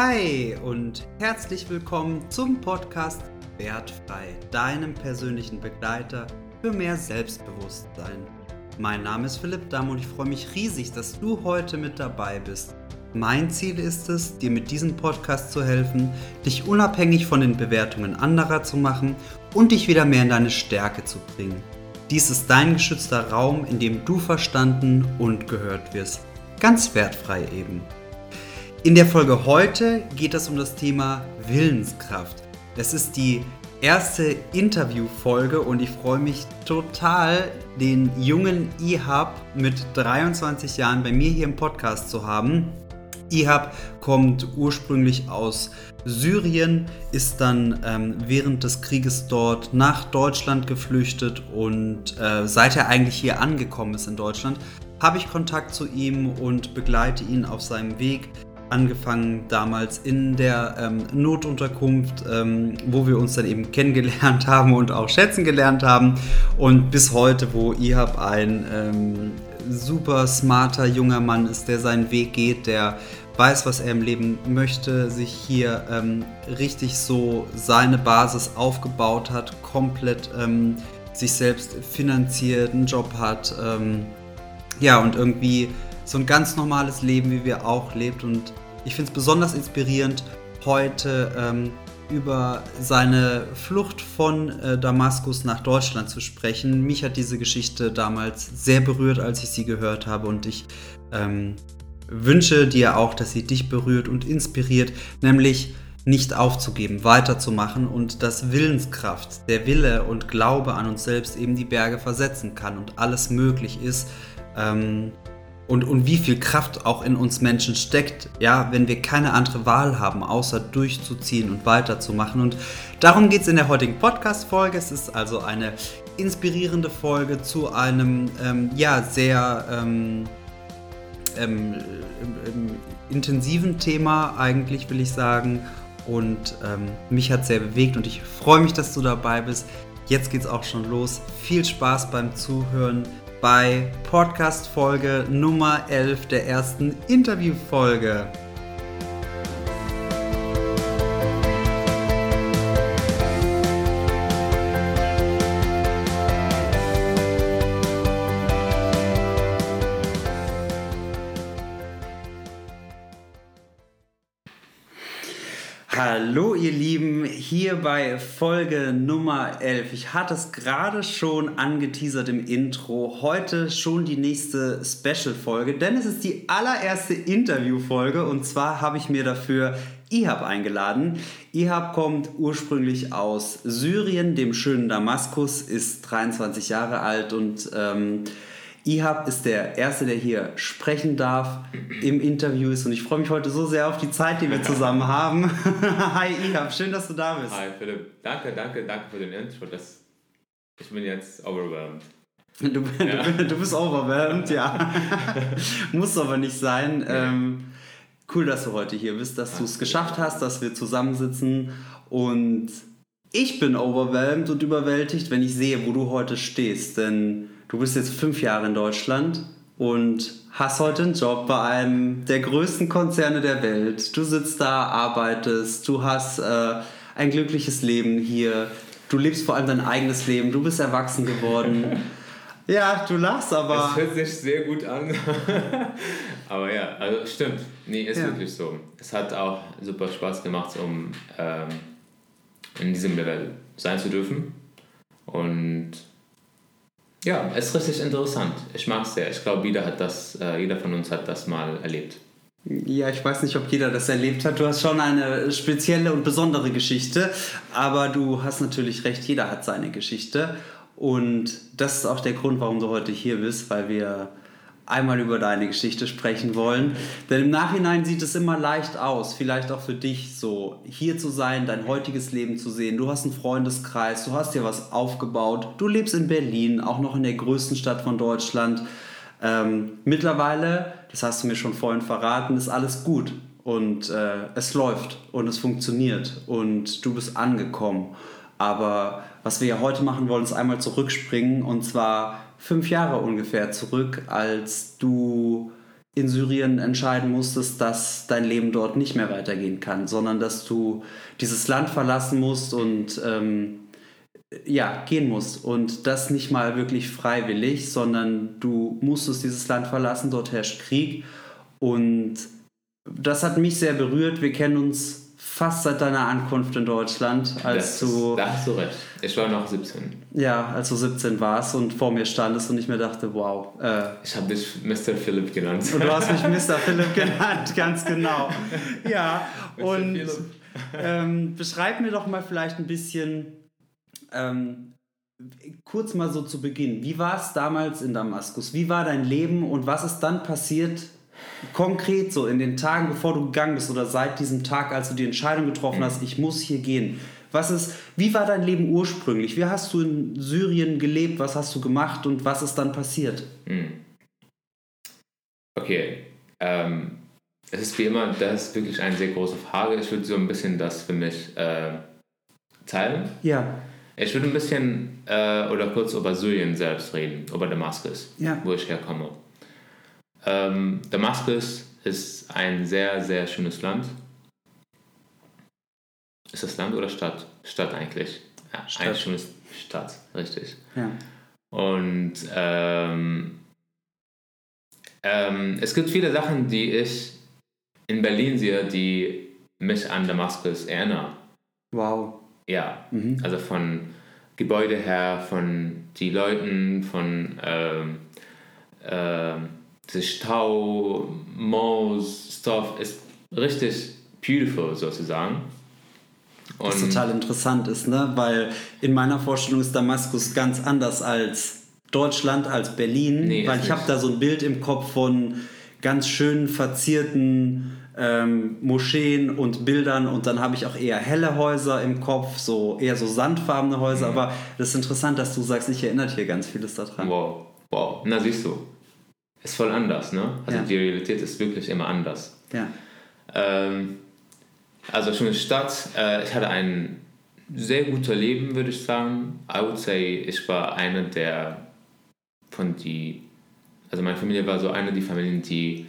Hi und herzlich willkommen zum Podcast Wertfrei, deinem persönlichen Begleiter für mehr Selbstbewusstsein. Mein Name ist Philipp Damm und ich freue mich riesig, dass du heute mit dabei bist. Mein Ziel ist es, dir mit diesem Podcast zu helfen, dich unabhängig von den Bewertungen anderer zu machen und dich wieder mehr in deine Stärke zu bringen. Dies ist dein geschützter Raum, in dem du verstanden und gehört wirst. Ganz wertfrei eben. In der Folge heute geht es um das Thema Willenskraft. Es ist die erste Interviewfolge und ich freue mich total, den jungen Ihab mit 23 Jahren bei mir hier im Podcast zu haben. Ihab kommt ursprünglich aus Syrien, ist dann ähm, während des Krieges dort nach Deutschland geflüchtet und äh, seit er eigentlich hier angekommen ist in Deutschland, habe ich Kontakt zu ihm und begleite ihn auf seinem Weg angefangen damals in der ähm, Notunterkunft, ähm, wo wir uns dann eben kennengelernt haben und auch schätzen gelernt haben. Und bis heute, wo Ihab ein ähm, super smarter junger Mann ist, der seinen Weg geht, der weiß, was er im Leben möchte, sich hier ähm, richtig so seine Basis aufgebaut hat, komplett ähm, sich selbst finanziert, einen Job hat. Ähm, ja, und irgendwie so ein ganz normales Leben, wie wir auch lebt. Und ich finde es besonders inspirierend, heute ähm, über seine Flucht von äh, Damaskus nach Deutschland zu sprechen. Mich hat diese Geschichte damals sehr berührt, als ich sie gehört habe. Und ich ähm, wünsche dir auch, dass sie dich berührt und inspiriert, nämlich nicht aufzugeben, weiterzumachen und dass Willenskraft, der Wille und Glaube an uns selbst eben die Berge versetzen kann und alles möglich ist. Ähm, und, und wie viel Kraft auch in uns Menschen steckt, ja, wenn wir keine andere Wahl haben, außer durchzuziehen und weiterzumachen. Und darum geht es in der heutigen Podcast-Folge. Es ist also eine inspirierende Folge zu einem, ähm, ja, sehr ähm, ähm, intensiven Thema, eigentlich will ich sagen. Und ähm, mich hat sehr bewegt und ich freue mich, dass du dabei bist. Jetzt geht es auch schon los. Viel Spaß beim Zuhören bei Podcast-Folge Nummer 11 der ersten Interviewfolge. Hier bei Folge Nummer 11. Ich hatte es gerade schon angeteasert im Intro. Heute schon die nächste Special-Folge, denn es ist die allererste Interview-Folge und zwar habe ich mir dafür Ihab eingeladen. Ihab kommt ursprünglich aus Syrien, dem schönen Damaskus, ist 23 Jahre alt und... Ähm, Ihab ist der Erste, der hier sprechen darf, im Interview ist und ich freue mich heute so sehr auf die Zeit, die wir zusammen haben. Hi Ihab, schön, dass du da bist. Hi Philipp, danke, danke, danke für den Intro. Das, ich bin jetzt overwhelmed. Du, ja. du, du bist overwhelmed, ja. Muss aber nicht sein. Ja. Ähm, cool, dass du heute hier bist, dass du es geschafft hast, dass wir zusammensitzen und ich bin overwhelmed und überwältigt, wenn ich sehe, wo du heute stehst, denn du bist jetzt fünf Jahre in Deutschland und hast heute einen Job bei einem der größten Konzerne der Welt. Du sitzt da, arbeitest, du hast äh, ein glückliches Leben hier. Du lebst vor allem dein eigenes Leben. Du bist erwachsen geworden. ja, du lachst aber. Es hört sich sehr gut an. aber ja, also stimmt. Nee, ist ja. wirklich so. Es hat auch super Spaß gemacht, um ähm, in diesem Level sein zu dürfen. Und ja, es ist richtig interessant. Ich mag es sehr. Ich glaube, jeder hat äh, jeder von uns hat das mal erlebt. Ja, ich weiß nicht, ob jeder das erlebt hat. Du hast schon eine spezielle und besondere Geschichte, aber du hast natürlich recht, jeder hat seine Geschichte. Und das ist auch der Grund, warum du heute hier bist, weil wir einmal über deine Geschichte sprechen wollen. Denn im Nachhinein sieht es immer leicht aus, vielleicht auch für dich so, hier zu sein, dein heutiges Leben zu sehen. Du hast einen Freundeskreis, du hast dir was aufgebaut, du lebst in Berlin, auch noch in der größten Stadt von Deutschland. Ähm, mittlerweile, das hast du mir schon vorhin verraten, ist alles gut und äh, es läuft und es funktioniert und du bist angekommen. Aber was wir ja heute machen wollen, ist einmal zurückspringen und zwar fünf Jahre ungefähr zurück, als du in Syrien entscheiden musstest, dass dein Leben dort nicht mehr weitergehen kann, sondern dass du dieses Land verlassen musst und ähm, ja, gehen musst. Und das nicht mal wirklich freiwillig, sondern du musstest dieses Land verlassen, dort herrscht Krieg. Und das hat mich sehr berührt. Wir kennen uns fast seit deiner Ankunft in Deutschland, als das du. Ist, da hast du recht. Ich war noch 17. Ja, als du 17 warst und vor mir standest und ich mir dachte, wow. Äh, ich habe dich Mr. Philipp genannt. Und du hast mich Mr. Philipp genannt, ganz genau. Ja, und ähm, beschreib mir doch mal vielleicht ein bisschen, ähm, kurz mal so zu Beginn. Wie war es damals in Damaskus? Wie war dein Leben und was ist dann passiert, konkret so in den Tagen, bevor du gegangen bist oder seit diesem Tag, als du die Entscheidung getroffen hast, ich muss hier gehen? Was ist, wie war dein Leben ursprünglich? Wie hast du in Syrien gelebt? Was hast du gemacht und was ist dann passiert? Hm. Okay, ähm, es ist wie immer, das ist wirklich eine sehr große Frage. Ich würde so ein bisschen das für mich äh, teilen. Ja. Ich würde ein bisschen äh, oder kurz über Syrien selbst reden, über Damaskus, ja. wo ich herkomme. Ähm, Damaskus ist ein sehr, sehr schönes Land. Ist das Land oder Stadt? Stadt eigentlich. Ja, Stadt. Ein schönes Stadt, richtig. Ja. Und ähm, ähm, es gibt viele Sachen, die ich in Berlin sehe, die mich an Damaskus erinnern. Wow. Ja, Mhm. also von Gebäude her, von die Leuten, von ähm, ähm, Stau, Malls, Stuff, ist richtig beautiful sozusagen. Was total interessant ist, ne? weil in meiner Vorstellung ist Damaskus ganz anders als Deutschland, als Berlin, Nee, weil ich habe da so ein Bild im Kopf von ganz schön verzierten ähm, Moscheen und Bildern und dann habe ich auch eher helle Häuser im Kopf, so eher so sandfarbene Häuser, Mhm. aber das ist interessant, dass du sagst, ich erinnert hier ganz vieles daran. Wow, wow, na siehst du, ist voll anders, ne? Also Ja. die Realität ist wirklich immer anders. Ja. Ähm, also schöne Stadt. Äh, ich hatte ein sehr gutes Leben, würde ich sagen. I would say, ich war einer der von die, also meine Familie war so eine der Familien, die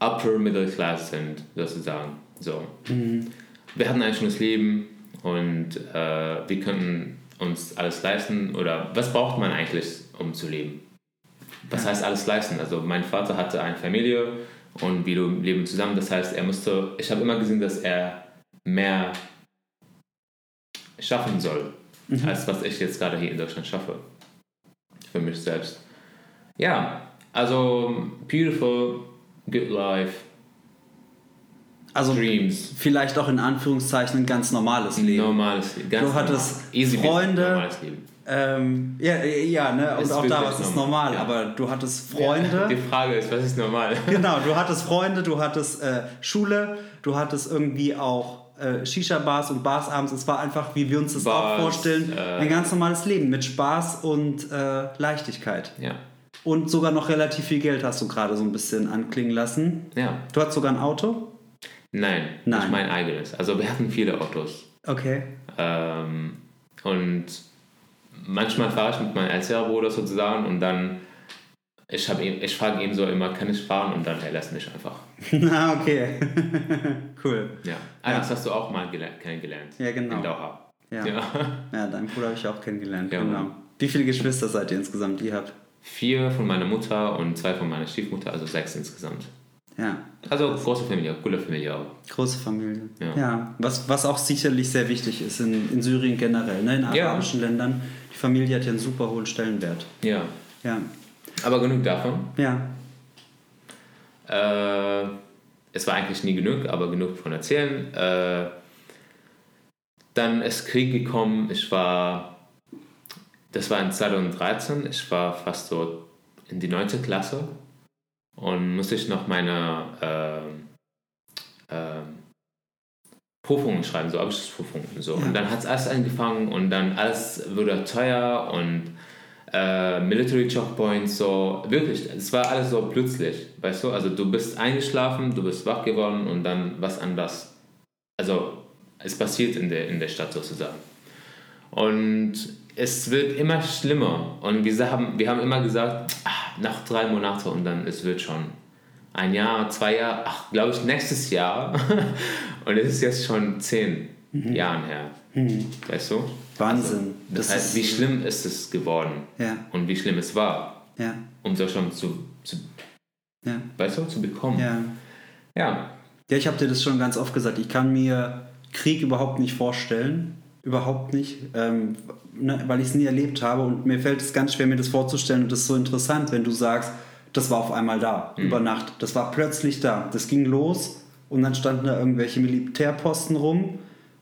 upper middle class sind, sozusagen. So. Mhm. Wir hatten ein schönes Leben und äh, wir könnten uns alles leisten. Oder was braucht man eigentlich, um zu leben? Was heißt alles leisten? Also mein Vater hatte eine Familie und wir leben zusammen. Das heißt, er musste, ich habe immer gesehen, dass er mehr schaffen soll, Mhm. als was ich jetzt gerade hier in Deutschland schaffe. Für mich selbst. Ja, also beautiful, good life, Also dreams. vielleicht auch in Anführungszeichen ein ganz normales Leben. Normales Leben. Du hattest normal. Freunde. Normales Leben. Ähm, ja, ja, ne? Und Ist auch da wirklich was ist normal, normal, ja. aber du hattest Freunde. Die Frage ist, was ist normal? Genau, du hattest Freunde, du hattest äh, Schule, du hattest irgendwie auch äh, Shisha-Bars und Bars abends. Es war einfach, wie wir uns das auch Bars, vorstellen, äh, ein ganz normales Leben mit Spaß und äh, Leichtigkeit. Ja. Und sogar noch relativ viel Geld hast du gerade so ein bisschen anklingen lassen. Ja. Du hast sogar ein Auto? Nein, Nein. nicht mein eigenes. Also wir hatten viele Autos. Okay. Ähm, und manchmal fahre ich mit meinem älteren Bruder sozusagen und dann ich, hab ich frage ihn so immer, kann ich fahren? Und dann er lässt mich einfach. Na, okay. cool. Ja. Ah, das hast du auch mal gele- kennengelernt. Ja, genau. In Doha. Ja, Ja. ja deinen Bruder habe ich auch kennengelernt. Ja, genau. Wie viele Geschwister seid ihr insgesamt? Ihr habt? Vier von meiner Mutter und zwei von meiner Stiefmutter, also sechs insgesamt. Ja. Also große Familie, coole Familie auch. Große Familie. Ja. Ja, was, was auch sicherlich sehr wichtig ist in, in Syrien generell, ne? in Ja. arabischen Ländern. Familie hat ja einen super hohen Stellenwert. Ja. Ja. Aber genug davon. Ja. Äh, es war eigentlich nie genug, aber genug von erzählen. Äh, dann ist Krieg gekommen. Ich war, das war in 2013. Ich war fast so in die 9. Klasse und musste ich noch meine ähm, ähm, Prüfungen schreiben, so Abschlussprüfungen und so. Ja. Und dann hat es alles angefangen und dann alles wurde teuer und äh, Military Checkpoints, so wirklich, es war alles so plötzlich, weißt du, also du bist eingeschlafen, du bist wach geworden und dann was anders. Also es passiert in der, in der Stadt sozusagen. Und es wird immer schlimmer und wir haben, wir haben immer gesagt, ah, nach drei Monaten und dann es wird schon ein Jahr, zwei Jahre, ach, glaube ich, nächstes Jahr. Und es ist jetzt schon zehn mhm. Jahre her. Mhm. Weißt du? Wahnsinn. Also, das, das, heißt, wie schlimm ist es geworden? Ja. Und wie schlimm es war. Ja. Um so schon zu, zu ja. weißt du, zu bekommen. Ja. Ja. Ja, ich habe dir das schon ganz oft gesagt. Ich kann mir Krieg überhaupt nicht vorstellen. Überhaupt nicht. Ähm, ne, weil ich es nie erlebt habe. Und mir fällt es ganz schwer, mir das vorzustellen. Und das ist so interessant, wenn du sagst, das war auf einmal da, mhm. über Nacht. Das war plötzlich da. Das ging los und dann standen da irgendwelche Militärposten rum.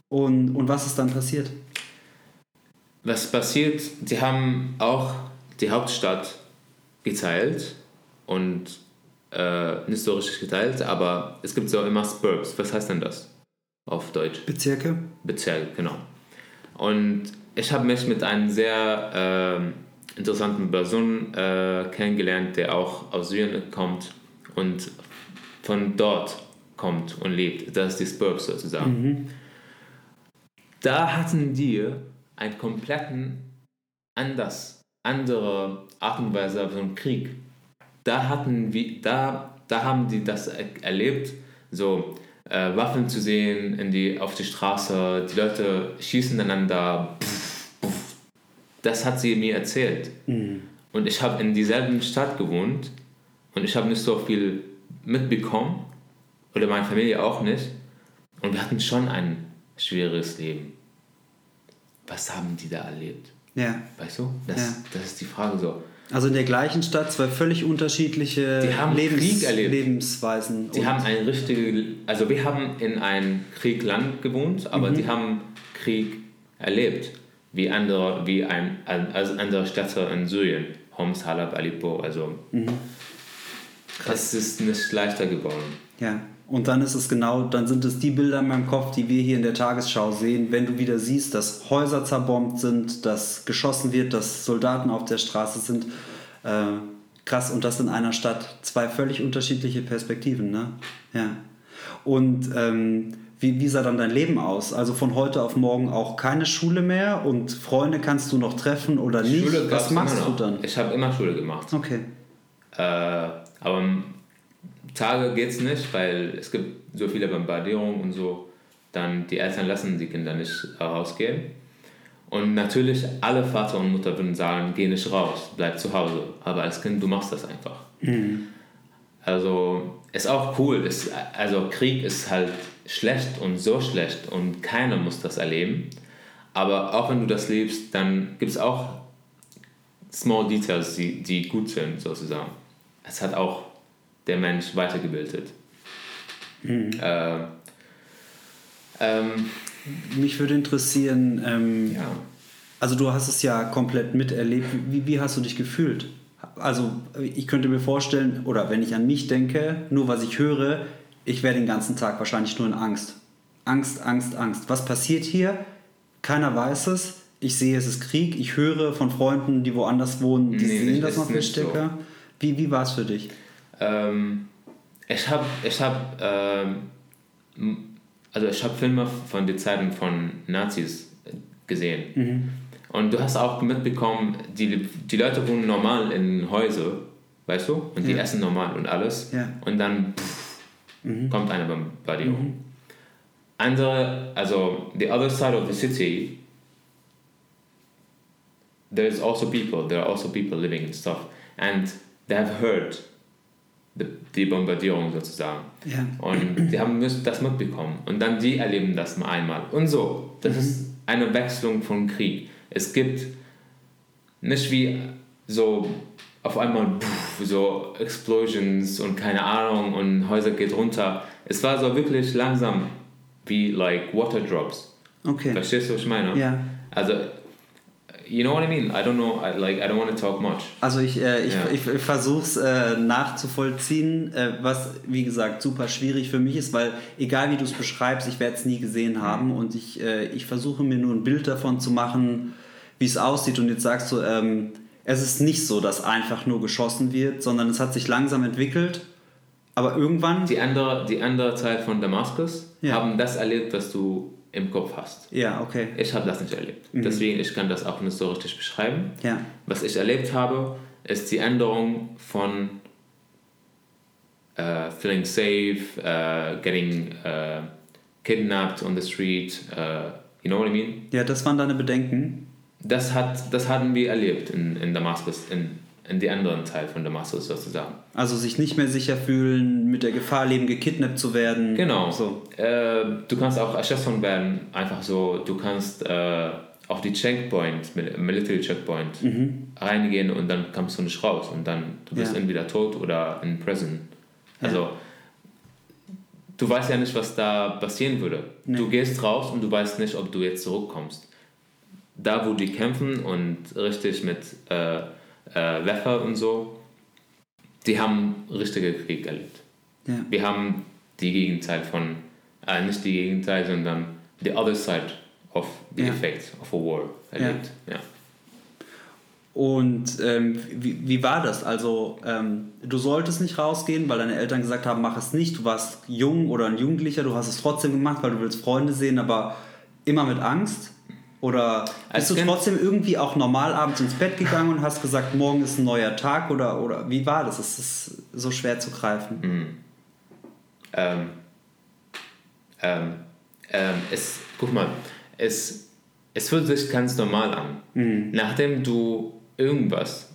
Und, und was ist dann passiert? Was passiert? Sie haben auch die Hauptstadt geteilt und äh, nicht so richtig geteilt, aber es gibt so immer Spurbs. Was heißt denn das auf Deutsch? Bezirke? Bezirke, genau. Und ich habe mich mit einem sehr äh, interessanten Person äh, kennengelernt, der auch aus Syrien kommt und von dort kommt und lebt. Das ist die Spurbs sozusagen. Mhm. Da hatten die einen kompletten anders, andere Art und Weise von Krieg da hatten wir, da, da haben die das erlebt, so äh, Waffen zu sehen in die, auf die Straße, die Leute schießen einander. Das hat sie mir erzählt. Mhm. Und ich habe in dieselben Stadt gewohnt und ich habe nicht so viel mitbekommen oder meine Familie auch nicht. Und wir hatten schon ein schweres Leben. Was haben die da erlebt? Ja. Weißt du? Das, ja. das ist die Frage so. Also in der gleichen Stadt zwei völlig unterschiedliche Lebens. Lebensweisen. Die haben ein richtige, also wir haben in einem Kriegland gewohnt, aber mhm. die haben Krieg erlebt, wie andere, wie ein, also andere Städte in Syrien, Homs, Halab, Aleppo, also mhm. es ist nicht leichter geworden. Ja. Und dann ist es genau, dann sind es die Bilder in meinem Kopf, die wir hier in der Tagesschau sehen, wenn du wieder siehst, dass Häuser zerbombt sind, dass geschossen wird, dass Soldaten auf der Straße sind. Äh, krass, und das in einer Stadt. Zwei völlig unterschiedliche Perspektiven, ne? Ja. Und ähm, wie, wie sah dann dein Leben aus? Also von heute auf morgen auch keine Schule mehr und Freunde kannst du noch treffen oder nicht? Schule Was machst du dann? Ich habe immer Schule gemacht. Okay. Äh, aber Tage geht es nicht, weil es gibt so viele Bombardierungen und so. Dann die Eltern lassen die Kinder nicht rausgehen. Und natürlich, alle Vater und Mutter würden sagen, geh nicht raus, bleib zu Hause. Aber als Kind, du machst das einfach. Mhm. Also, ist auch cool. Ist, also, Krieg ist halt schlecht und so schlecht und keiner muss das erleben. Aber auch wenn du das lebst, dann gibt es auch Small Details, die, die gut sind, sozusagen. Es hat auch der Mensch weitergebildet. Mhm. Äh, ähm, Mich würde interessieren, ähm, ja. also du hast es ja komplett miterlebt. Wie, wie hast du dich gefühlt? Also ich könnte mir vorstellen, oder wenn ich an mich denke, nur was ich höre, ich wäre den ganzen Tag wahrscheinlich nur in Angst. Angst, Angst, Angst. Was passiert hier? Keiner weiß es. Ich sehe, es ist Krieg. Ich höre von Freunden, die woanders wohnen, die nee, sehen das noch viel stärker. So. Wie, wie war es für dich? Ähm, ich habe ich hab, ähm, also ich hab Filme von den Zeiten von Nazis gesehen. Mhm. Und du hast auch mitbekommen, die, die Leute wohnen normal in Häusern, weißt du? Und ja. die essen normal und alles. Ja. Und dann pff, mhm. kommt eine Bombardierung. Mhm. Andere, also the other side of the city, there's also people, there are also people living and stuff. And they have heard die Bombardierung sozusagen. Ja. Und die haben das mitbekommen. Und dann die erleben das mal einmal. Und so. Das mhm. ist eine Wechselung von Krieg. Es gibt nicht wie so auf einmal so Explosions und keine Ahnung und Häuser geht runter. Es war so wirklich langsam wie like Water Drops. Okay. Verstehst du, was ich meine? Ja. Also you know what I mean? I don't know. I, like I don't want to talk much. Also ich, äh, ich, yeah. ich, ich versuche es äh, nachzuvollziehen, äh, was wie gesagt super schwierig für mich ist, weil egal wie du es beschreibst, ich werde es nie gesehen haben und ich, äh, ich versuche mir nur ein Bild davon zu machen, wie es aussieht. Und jetzt sagst du, ähm, es ist nicht so, dass einfach nur geschossen wird, sondern es hat sich langsam entwickelt. Aber irgendwann. Die andere, die andere Teil von Damaskus ja. haben das erlebt, was du im Kopf hast. Ja, okay. Ich habe das nicht erlebt. Mhm. Deswegen, ich kann das auch nicht so richtig beschreiben. Ja. Was ich erlebt habe, ist die Änderung von uh, feeling safe, uh, getting uh, kidnapped on the street. Uh, you know what I mean? Ja, das waren deine Bedenken. Das, hat, das hatten wir erlebt in, in Damaskus, in, in die anderen Teil von Damaskus sozusagen. Also sich nicht mehr sicher fühlen, mit der Gefahr leben, gekidnappt zu werden. Genau. So. Äh, du kannst auch erschossen werden, einfach so. Du kannst äh, auf die Checkpoint, Mil- Military Checkpoint, reingehen und dann kommst du nicht raus und dann du bist Ja. entweder tot oder in Prison. Also du weißt ja nicht, was da passieren würde. Nee. Du gehst raus und du weißt nicht, ob du jetzt zurückkommst. Da, wo die kämpfen und richtig mit äh, äh, Waffe und so, die haben richtige Krieg erlebt. Ja. Wir haben die Gegenteil von, äh, nicht die Gegenteil, sondern the other side of the Ja. effect of a war erlebt. Ja. Und ähm, wie, wie war das? Also, ähm, du solltest nicht rausgehen, weil deine Eltern gesagt haben, mach es nicht. Du warst jung oder ein Jugendlicher, du hast es trotzdem gemacht, weil du willst Freunde sehen, aber immer mit Angst? Oder bist du Kind- trotzdem irgendwie auch normal abends ins Bett gegangen und hast gesagt, morgen ist ein neuer Tag? Oder, oder wie war das? Es ist so schwer zu greifen. Ähm, ähm, ähm, es, guck mal, es, es fühlt sich ganz normal an. Nachdem du irgendwas,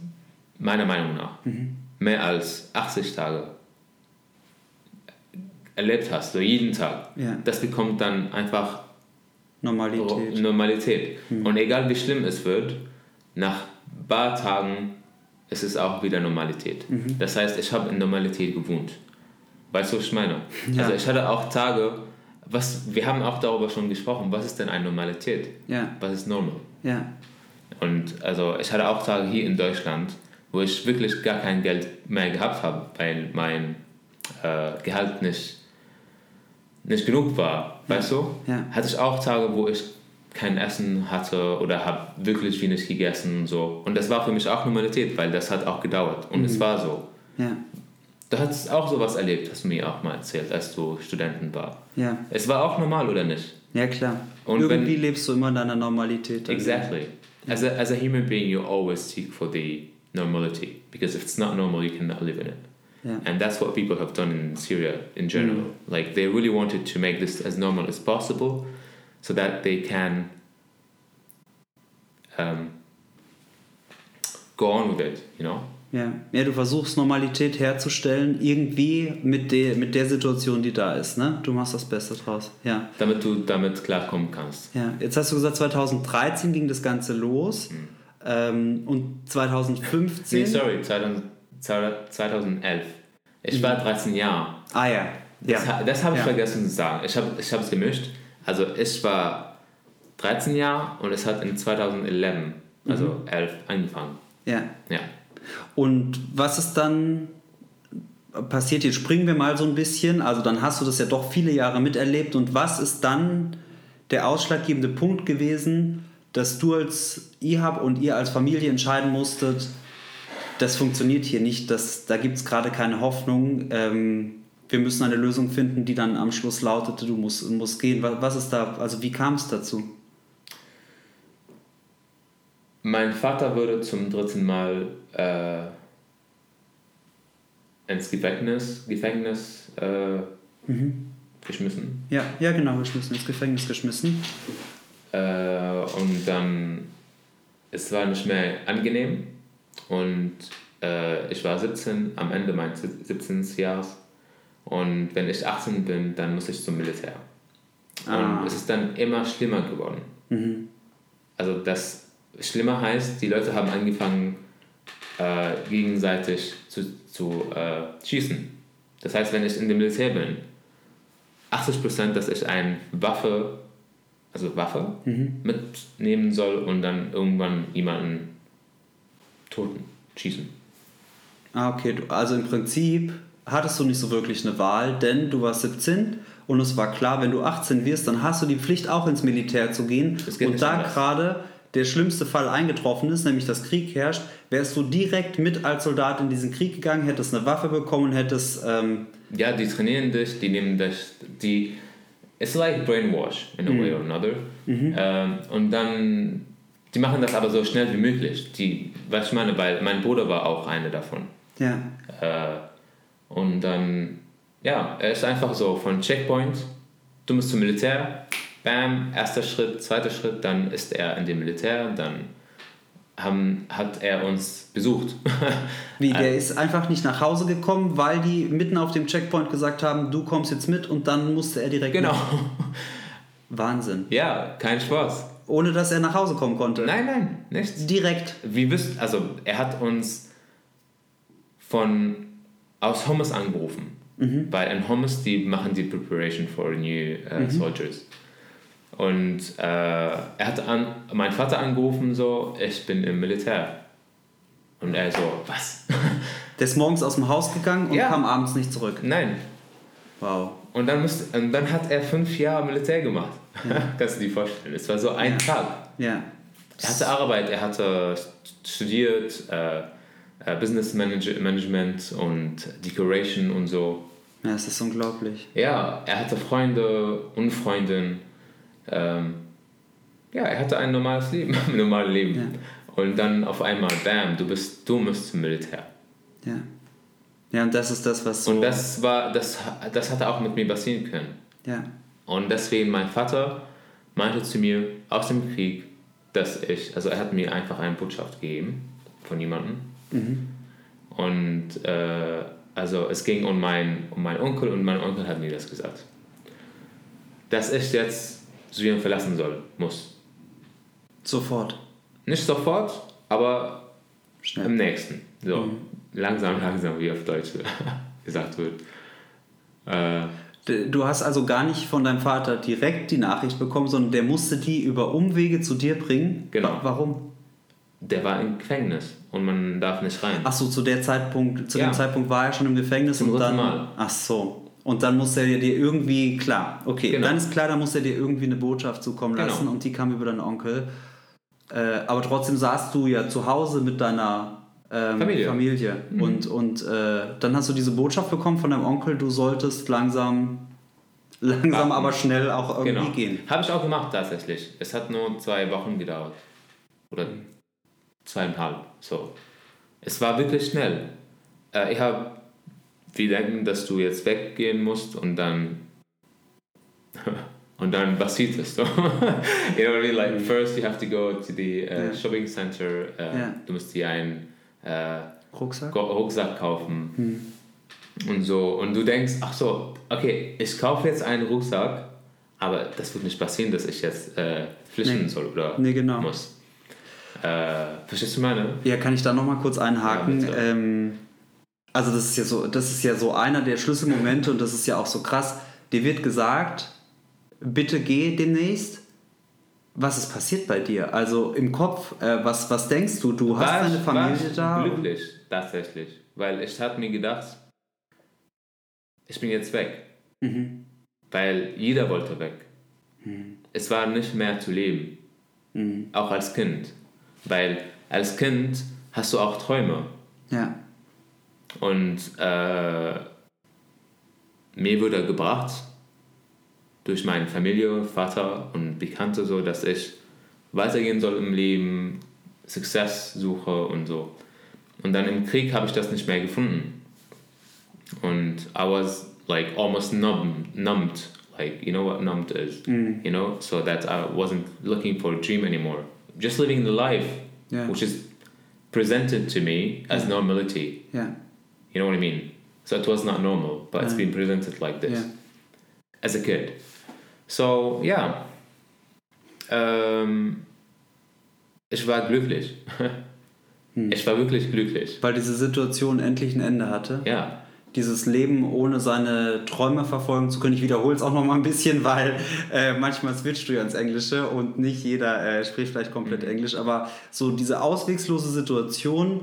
meiner Meinung nach, mehr als 80 Tage erlebt hast, so jeden Tag, Ja. das bekommt dann einfach Normalität. Normalität. Und egal wie schlimm es wird, nach ein paar Tagen ist es auch wieder Normalität. Das heißt, ich habe in Normalität gewohnt. Weißt du, was ich meine? Ja. Also ich hatte auch Tage, was, wir haben auch darüber schon gesprochen, was ist denn eine Normalität? Ja, Was ist normal? ja, Und also ich hatte auch Tage hier in Deutschland, wo ich wirklich gar kein Geld mehr gehabt habe, weil mein äh, Gehalt nicht, nicht genug war, weißt du? Ja. Hatte ich auch Tage, wo ich kein Essen hatte oder habe wirklich wenig gegessen und so. Und das war für mich auch Normalität, weil das hat auch gedauert und es war so. ja, Du hast auch sowas erlebt, hast du mir auch mal erzählt, als du Studenten war. ja. Es war auch normal, oder nicht? Ja, klar. Und Irgendwie wenn- lebst du immer in deiner Normalität. Also, Exactly. As a, as a human being, you always seek for the normality because if it's not normal, you cannot live in it. Yeah. And that's what people have done in Syria in general. Like they really wanted to make this as normal as possible, so that they can um, go on with it. You know. Ja. ja, du versuchst Normalität herzustellen, irgendwie mit der, mit der Situation, die da ist. Ne? Du machst das Beste draus. Ja. Damit du damit klarkommen kannst. ja. Jetzt hast du gesagt, 2013 ging das Ganze los. Ähm, und 2015. Nee, sorry, 2000, 2011. Ich war 13 Jahre. Ah ja. ja. Das, das habe ich Ja. vergessen zu sagen. Ich habe ich es gemischt. Also ich war 13 Jahre und es hat in 2011, also 11, angefangen. ja. Ja. Und was ist dann passiert? Jetzt springen wir mal so ein bisschen. Also dann hast du das ja doch viele Jahre miterlebt. Und was ist dann der ausschlaggebende Punkt gewesen, dass du als IHAB und ihr als Familie entscheiden musstet, das funktioniert hier nicht, das, da gibt es gerade keine Hoffnung. Ähm, wir müssen eine Lösung finden, die dann am Schluss lautete, du musst, musst gehen. Was, ist da, also wie kam es dazu? Mein Vater wurde zum dritten Mal äh, ins Gefängnis, Gefängnis äh, geschmissen. Ja, ja genau, geschmissen, ins Gefängnis geschmissen. Äh, und dann, es war nicht mehr angenehm. Und äh, ich war 17, am Ende meines 17. Jahres. Und wenn ich 18 bin, dann muss ich zum Militär. Ah. Und es ist dann immer schlimmer geworden. Also das Schlimmer heißt, die Leute haben angefangen, äh, gegenseitig zu, zu äh, schießen. Das heißt, wenn ich in dem Militär bin, 80%, dass ich eine Waffe, also Waffe, mitnehmen soll und dann irgendwann jemanden toten, schießen. Ah, okay. Also im Prinzip hattest du nicht so wirklich eine Wahl, denn du warst 17 und es war klar, wenn du 18 wirst, dann hast du die Pflicht, auch ins Militär zu gehen. Und da gerade der schlimmste Fall eingetroffen ist, nämlich dass Krieg herrscht, wärst du direkt mit als Soldat in diesen Krieg gegangen, hättest eine Waffe bekommen, hättest... Ähm, Ja, die trainieren dich, die nehmen dich, die. It's like brainwash in a way or another. Ähm, und dann, die machen das aber so schnell wie möglich. Die, was ich meine, weil mein Bruder war auch eine davon. ja, Äh, Und dann, ja, er ist einfach so von Checkpoint, du musst zum Militär, bam, erster Schritt, zweiter Schritt, dann ist er in dem Militär, dann haben, hat er uns besucht. Wie, der ist einfach nicht nach Hause gekommen, weil die mitten auf dem Checkpoint gesagt haben, du kommst jetzt mit und dann musste er direkt genau. Mit. Wahnsinn. Ja, kein Spaß. Ohne dass er nach Hause kommen konnte. Nein, nein, nichts. Direkt. Wie wisst, also er hat uns von aus Homs angerufen. Mhm. Weil in Homs, die machen die Preparation for new uh, mhm. soldiers. Und äh, er hat an, meinen Vater angerufen, so, ich bin im Militär. Und er so, was? Der ist morgens aus dem Haus gegangen und ja. kam abends nicht zurück. Nein. Wow. Und dann, musste, und dann hat er fünf Jahre Militär gemacht. Ja. Kannst du dir vorstellen? Es war so ein ja. Tag. Ja. Er hatte Arbeit, er hatte studiert, äh, äh, Business Management und Decoration und so. Ja, es ist unglaublich. Ja, er hatte Freunde und Freundinnen. Ähm, ja, er hatte ein normales Leben, ein normales Leben. Ja. Und dann auf einmal, bam, du bist, du musst zum Militär. Ja. Ja, und das ist das, was so. Und das war, das, das hatte auch mit mir passieren können. Ja. Und deswegen, mein Vater meinte zu mir aus dem Krieg, dass ich, also er hat mir einfach eine Botschaft gegeben von jemandem. Mhm. Und äh, also es ging um, mein, um meinen Onkel und mein Onkel hat mir das gesagt. Dass ich jetzt Syrien verlassen soll, muss. Sofort. Nicht sofort, aber Schnell. im nächsten. So, mhm. Langsam, langsam, wie auf Deutsch gesagt wird. Äh, Du hast also gar nicht von deinem Vater direkt die Nachricht bekommen, sondern der musste die über Umwege zu dir bringen. Genau. Warum? Der war im Gefängnis und man darf nicht rein. Ach so, zu der Zeitpunkt, zu ja. dem Zeitpunkt war er schon im Gefängnis Zum und dann. Mal. Ach so. Und dann musste er dir irgendwie, klar, okay, genau. dann ist klar, dann musste er dir irgendwie eine Botschaft zukommen genau. lassen und die kam über deinen Onkel. Äh, aber trotzdem saßt du ja zu Hause mit deiner ähm, Familie. Familie. Mhm. Und, und äh, dann hast du diese Botschaft bekommen von deinem Onkel, du solltest langsam, langsam Warten. aber schnell auch irgendwie genau. gehen. Habe ich auch gemacht tatsächlich. Es hat nur zwei Wochen gedauert. Oder zweieinhalb. So. Es war wirklich schnell. Äh, ich habe, wir denken, dass du jetzt weggehen musst und dann und dann passiert es. you know what I mean? Like, mhm. first you have to go to the uh, yeah. shopping center. Uh, yeah. Du musst dir ein äh, Rucksack? Rucksack kaufen. Hm. Und so. Und du denkst, ach so, okay, ich kaufe jetzt einen Rucksack, aber das wird nicht passieren, dass ich jetzt äh, flüchten nee. soll oder nee, genau. muss. Äh, verstehst du meine? Ja, kann ich da nochmal kurz einhaken? Ja, ähm, also das ist ja so, das ist ja so einer der Schlüsselmomente und das ist ja auch so krass. Dir wird gesagt, bitte geh demnächst was ist passiert bei dir? Also im Kopf, äh, was, was denkst du? Du hast war deine Familie ich da? glücklich, tatsächlich. Weil ich habe mir gedacht, ich bin jetzt weg. Mhm. Weil jeder wollte weg. Mhm. Es war nicht mehr zu leben. Mhm. Auch als Kind. Weil als Kind hast du auch Träume. Ja. Und äh, mir wurde gebracht, durch meine Familie, Vater und Bekannte so, dass ich weitergehen soll im Leben, Success suche und so. Und dann im Krieg habe ich das nicht mehr gefunden. Und I was like almost numb, numbed, like you know what numbed is, mm. you know, so that I wasn't looking for a dream anymore. Just living the life, yeah. which is presented to me as yeah. normality. Yeah. You know what I mean? So it was not normal, but it's been presented like this yeah. as a kid. So, ja. Ähm, ich war glücklich. hm. Ich war wirklich glücklich. Weil diese Situation endlich ein Ende hatte. Ja. Dieses Leben ohne seine Träume verfolgen zu können. Ich wiederhole es auch noch mal ein bisschen, weil äh, manchmal switcht du ja ins Englische und nicht jeder äh, spricht vielleicht komplett mhm. Englisch. Aber so diese auswegslose Situation,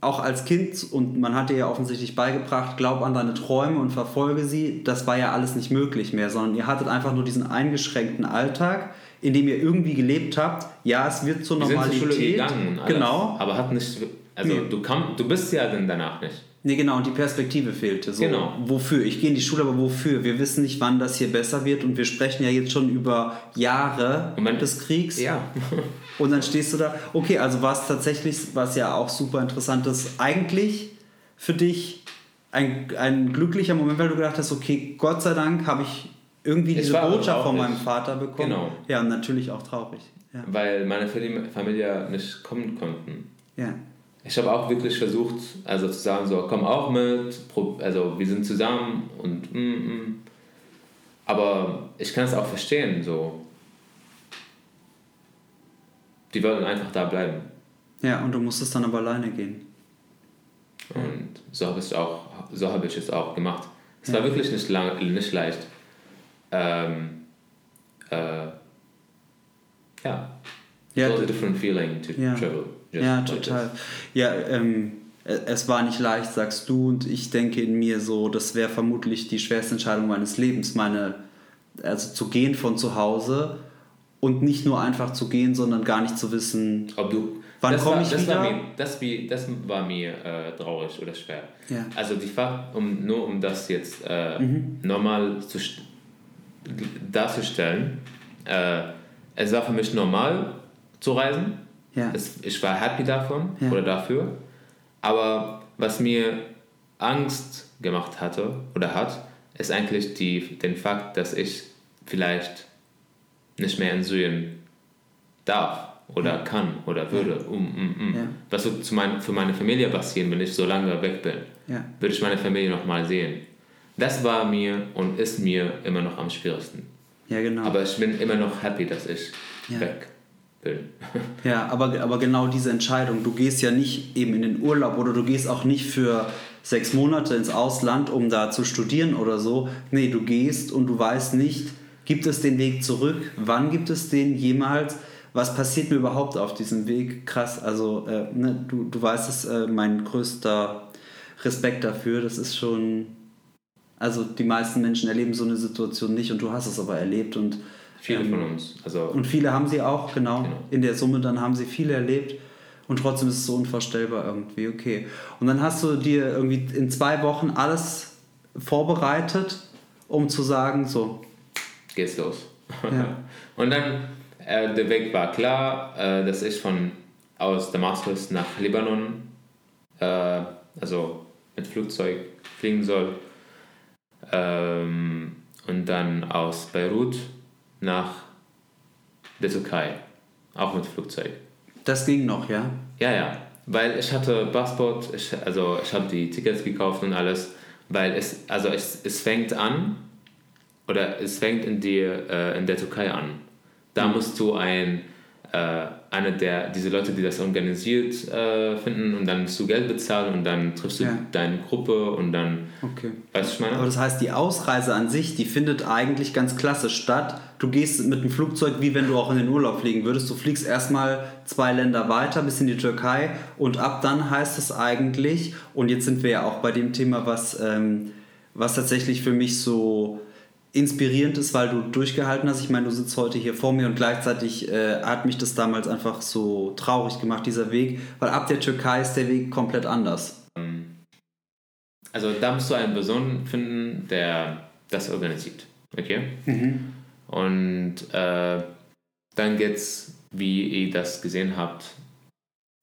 auch als Kind, und man hat dir ja offensichtlich beigebracht, glaub an deine Träume und verfolge sie, das war ja alles nicht möglich mehr, sondern ihr hattet einfach nur diesen eingeschränkten Alltag, in dem ihr irgendwie gelebt habt. Ja, es wird zur Normalität. Wir sind zur Schule gegangen, alles, genau. Aber hat nicht, also nee. du, kam, du bist ja dann danach nicht. Nee, genau, und die Perspektive fehlte. So, genau. Wofür? Ich gehe in die Schule, aber wofür? Wir wissen nicht, wann das hier besser wird und wir sprechen ja jetzt schon über Jahre man, des Kriegs. Ja. und dann stehst du da. Okay, also war es tatsächlich, was ja auch super interessant ist, eigentlich für dich ein, ein glücklicher Moment, weil du gedacht hast, okay, Gott sei Dank habe ich irgendwie diese Botschaft von meinem Vater bekommen. Genau. Ja, und natürlich auch traurig. Ja. Weil meine Familie nicht kommen konnten. Ja. Ich habe auch wirklich versucht, also zu sagen, so, komm auch mit, also wir sind zusammen und mm, mm. aber ich kann es auch verstehen, so. Die wollten einfach da bleiben. Ja, und du musstest dann aber alleine gehen. Und so habe ich, auch, so hab ich es auch gemacht. Es ja. war wirklich nicht, lang, nicht leicht. Ähm, äh, ja. ja. It a different feeling to ja. travel. ja, total. Ja, ähm, es war nicht leicht, sagst du, und ich denke in mir so, das wäre vermutlich die schwerste Entscheidung meines Lebens, meine, also zu gehen von zu Hause und nicht nur einfach zu gehen, sondern gar nicht zu wissen, ob du Wann komme ich das wieder? War mir, das, das war mir äh, traurig oder schwer. Ja. Also die Fakt, um, nur um das jetzt äh, mhm. normal zu, darzustellen, äh, es war für mich normal zu reisen. Ja. Es, ich war happy davon ja. oder dafür. Aber was mir Angst gemacht hatte oder hat, ist eigentlich die, den Fakt, dass ich vielleicht nicht mehr in Syrien darf oder ja. kann oder würde. Um, um, um. Was wird zu mein, für meine Familie passieren, wenn ich so lange weg bin? Würde ich meine Familie noch mal sehen? Das war mir und ist mir immer noch am schwierigsten. Ja, genau. Aber ich bin immer noch happy, dass ich weg bin. Ja, aber, aber genau diese Entscheidung, du gehst ja nicht eben in den Urlaub oder du gehst auch nicht für sechs Monate ins Ausland, um da zu studieren oder so. Nee, du gehst und du weißt nicht, gibt es den Weg zurück? Wann gibt es den jemals? was passiert mir überhaupt auf diesem Weg? Krass, also äh, ne, du, du weißt es, äh, mein größter Respekt dafür, das ist schon, also die meisten Menschen erleben so eine Situation nicht und du hast es aber erlebt und viele ähm, von uns. Also und viele haben sie auch, genau, genau. In der Summe dann haben sie viele erlebt und trotzdem ist es so unvorstellbar irgendwie, okay. Und dann hast du dir irgendwie in zwei Wochen alles vorbereitet, um zu sagen, so. Geht's los. Ja. und dann äh, der Weg war klar, äh, dass ich von aus Damaskus nach Libanon, äh, also mit Flugzeug fliegen soll. Ähm, und dann aus Beirut nach der Türkei, auch mit Flugzeug. Das ging noch, ja? Ja, ja, weil ich hatte Passport, ich, also ich habe die Tickets gekauft und alles, weil es, also es, es fängt an, oder es fängt in, die, äh, in der Türkei an. Da mhm. musst du ein, äh, eine der, diese Leute, die das organisiert, äh, finden und dann musst du Geld bezahlen und dann triffst du ja. deine Gruppe und dann. Okay. Weißt du, ich meine? Aber das heißt, die Ausreise an sich, die findet eigentlich ganz klasse statt. Du gehst mit dem Flugzeug, wie wenn du auch in den Urlaub fliegen würdest. Du fliegst erstmal zwei Länder weiter bis in die Türkei und ab dann heißt es eigentlich, und jetzt sind wir ja auch bei dem Thema, was, ähm, was tatsächlich für mich so inspirierend ist, weil du durchgehalten hast. Ich meine, du sitzt heute hier vor mir und gleichzeitig äh, hat mich das damals einfach so traurig gemacht, dieser Weg, weil ab der Türkei ist der Weg komplett anders. Also da musst du einen Person finden, der das organisiert. Okay? Mhm. Und äh, dann geht's, wie ihr das gesehen habt,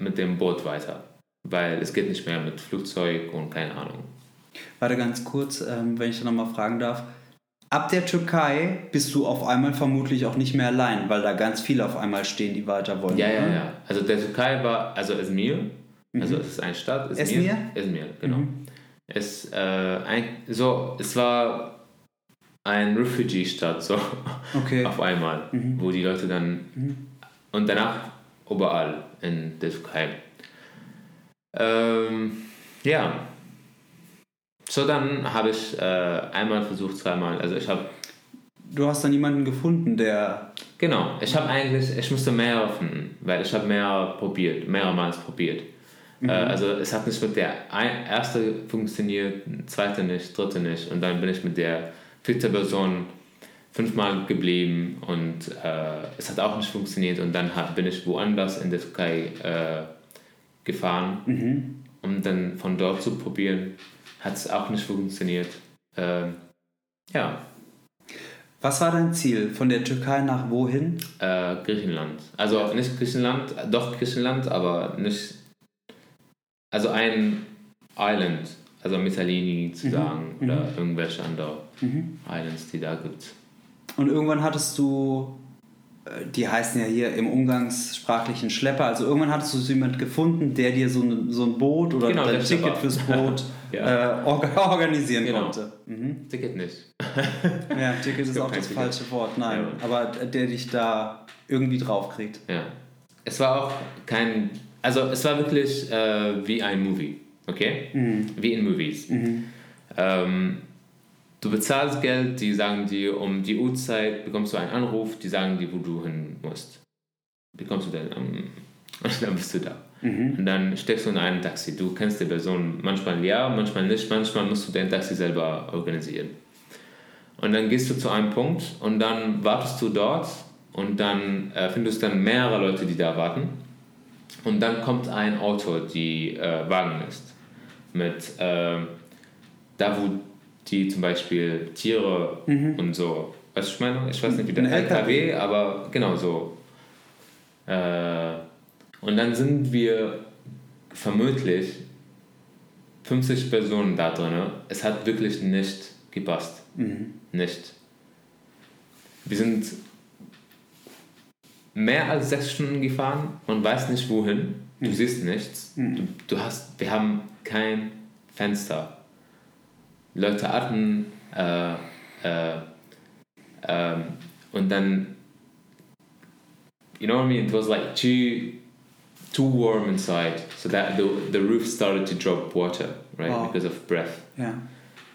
mit dem Boot weiter. Weil es geht nicht mehr mit Flugzeug und keine Ahnung. Warte ganz kurz, ähm, wenn ich da nochmal fragen darf ab der Türkei bist du auf einmal vermutlich auch nicht mehr allein, weil da ganz viele auf einmal stehen, die weiter wollen. Ja, ja, ja. Also der Türkei war, also Izmir, mhm. also es ist eine Stadt. Izmir? Izmir, genau. Mhm. Es, äh, ein, so, es war ein Refugee-Stadt, so okay. auf einmal, mhm. wo die Leute dann mhm. und danach überall in der Türkei. Ähm, ja, so, dann habe ich äh, einmal versucht, zweimal. Also ich habe. Du hast dann jemanden gefunden, der. Genau, ich habe eigentlich, ich musste mehr finden, weil ich habe mehr probiert, mehrmals probiert. Mhm. Äh, also es hat nicht mit der erste funktioniert, zweite nicht, dritte nicht und dann bin ich mit der vierten Person fünfmal geblieben und äh, es hat auch nicht funktioniert und dann hat, bin ich woanders in der Türkei äh, gefahren, mhm. um dann von dort zu probieren hat es auch nicht funktioniert. Ähm, ja. Was war dein Ziel? Von der Türkei nach wohin? Äh, Griechenland. Also nicht Griechenland, doch Griechenland, aber nicht. Also ein Island. also Mittalini zu Mhm. sagen oder Mhm. irgendwelche andere Mhm. Islands, die da gibt. Und irgendwann hattest du, äh, die heißen ja hier im umgangssprachlichen Schlepper, also irgendwann hattest du so jemand gefunden, der dir so, ein- so ein Boot oder Genau, ein Ticket Schlepper. fürs Boot Ja. äh, orga organisieren Genau. konnte. Mhm. Ticket nicht. Ja, Ticket ist auch das Ticket. falsche Wort, nein. Ja. Aber der dich da irgendwie draufkriegt. Ja. Es war auch kein, also es war wirklich äh, wie ein Movie, okay? Mhm. Wie in Movies. Mhm. Ähm, du bezahlst Geld, die sagen dir, um die Uhrzeit bekommst du einen Anruf, die sagen dir, wo du hin musst. Bekommst du dann, ähm, und dann bist du da. Mhm. Und dann steckst du in einem Taxi. Du kennst die Person manchmal ja, manchmal nicht. Manchmal musst du dein Taxi selber organisieren. Und dann gehst du zu einem Punkt und dann wartest du dort und dann äh, findest du dann mehrere Leute, die da warten. Und dann kommt ein Auto, die äh, Wagen ist. Mit äh, da, wo die zum Beispiel Tiere und so. Weißt du, ich meine? Ich weiß nicht, wie der LKW. LKW, aber genau so. Äh, und dann sind wir vermutlich 50 Personen da drin. Es hat wirklich nicht gepasst. Mhm. Nicht. Wir sind mehr als sechs Stunden gefahren. Man weiß nicht wohin. Du siehst nichts. Du, du hast, wir haben kein Fenster. Leute atmen äh, äh, ähm, und dann you know what I mean? It was like too too warm inside, so that the the roof started to drop water, right? Wow. Because of breath. Ja.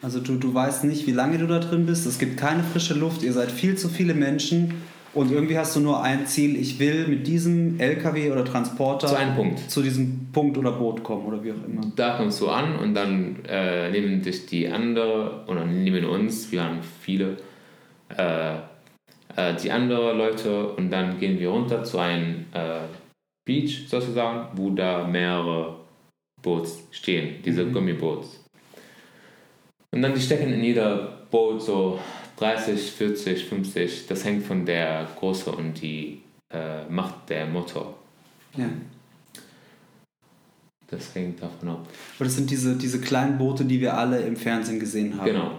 Also du, du weißt nicht, wie lange du da drin bist. Es gibt keine frische Luft. Ihr seid viel zu viele Menschen. Und irgendwie hast du nur ein Ziel. Ich will mit diesem LKW oder Transporter Zu einem Punkt. zu diesem Punkt oder Boot kommen oder wie auch immer. Da kommst du an und dann äh, nehmen dich die andere oder nehmen uns, wir haben viele, äh, äh, die andere Leute und dann gehen wir runter zu einem äh, Beach sozusagen, wo da mehrere Boots stehen, diese Mhm. Gummiboots. Und dann die stecken in jeder Boot so 30, 40, 50, das hängt von der Größe und die äh, Macht der Motor. Ja. Das hängt davon ab. Aber das sind diese, diese kleinen Boote, die wir alle im Fernsehen gesehen haben. Genau.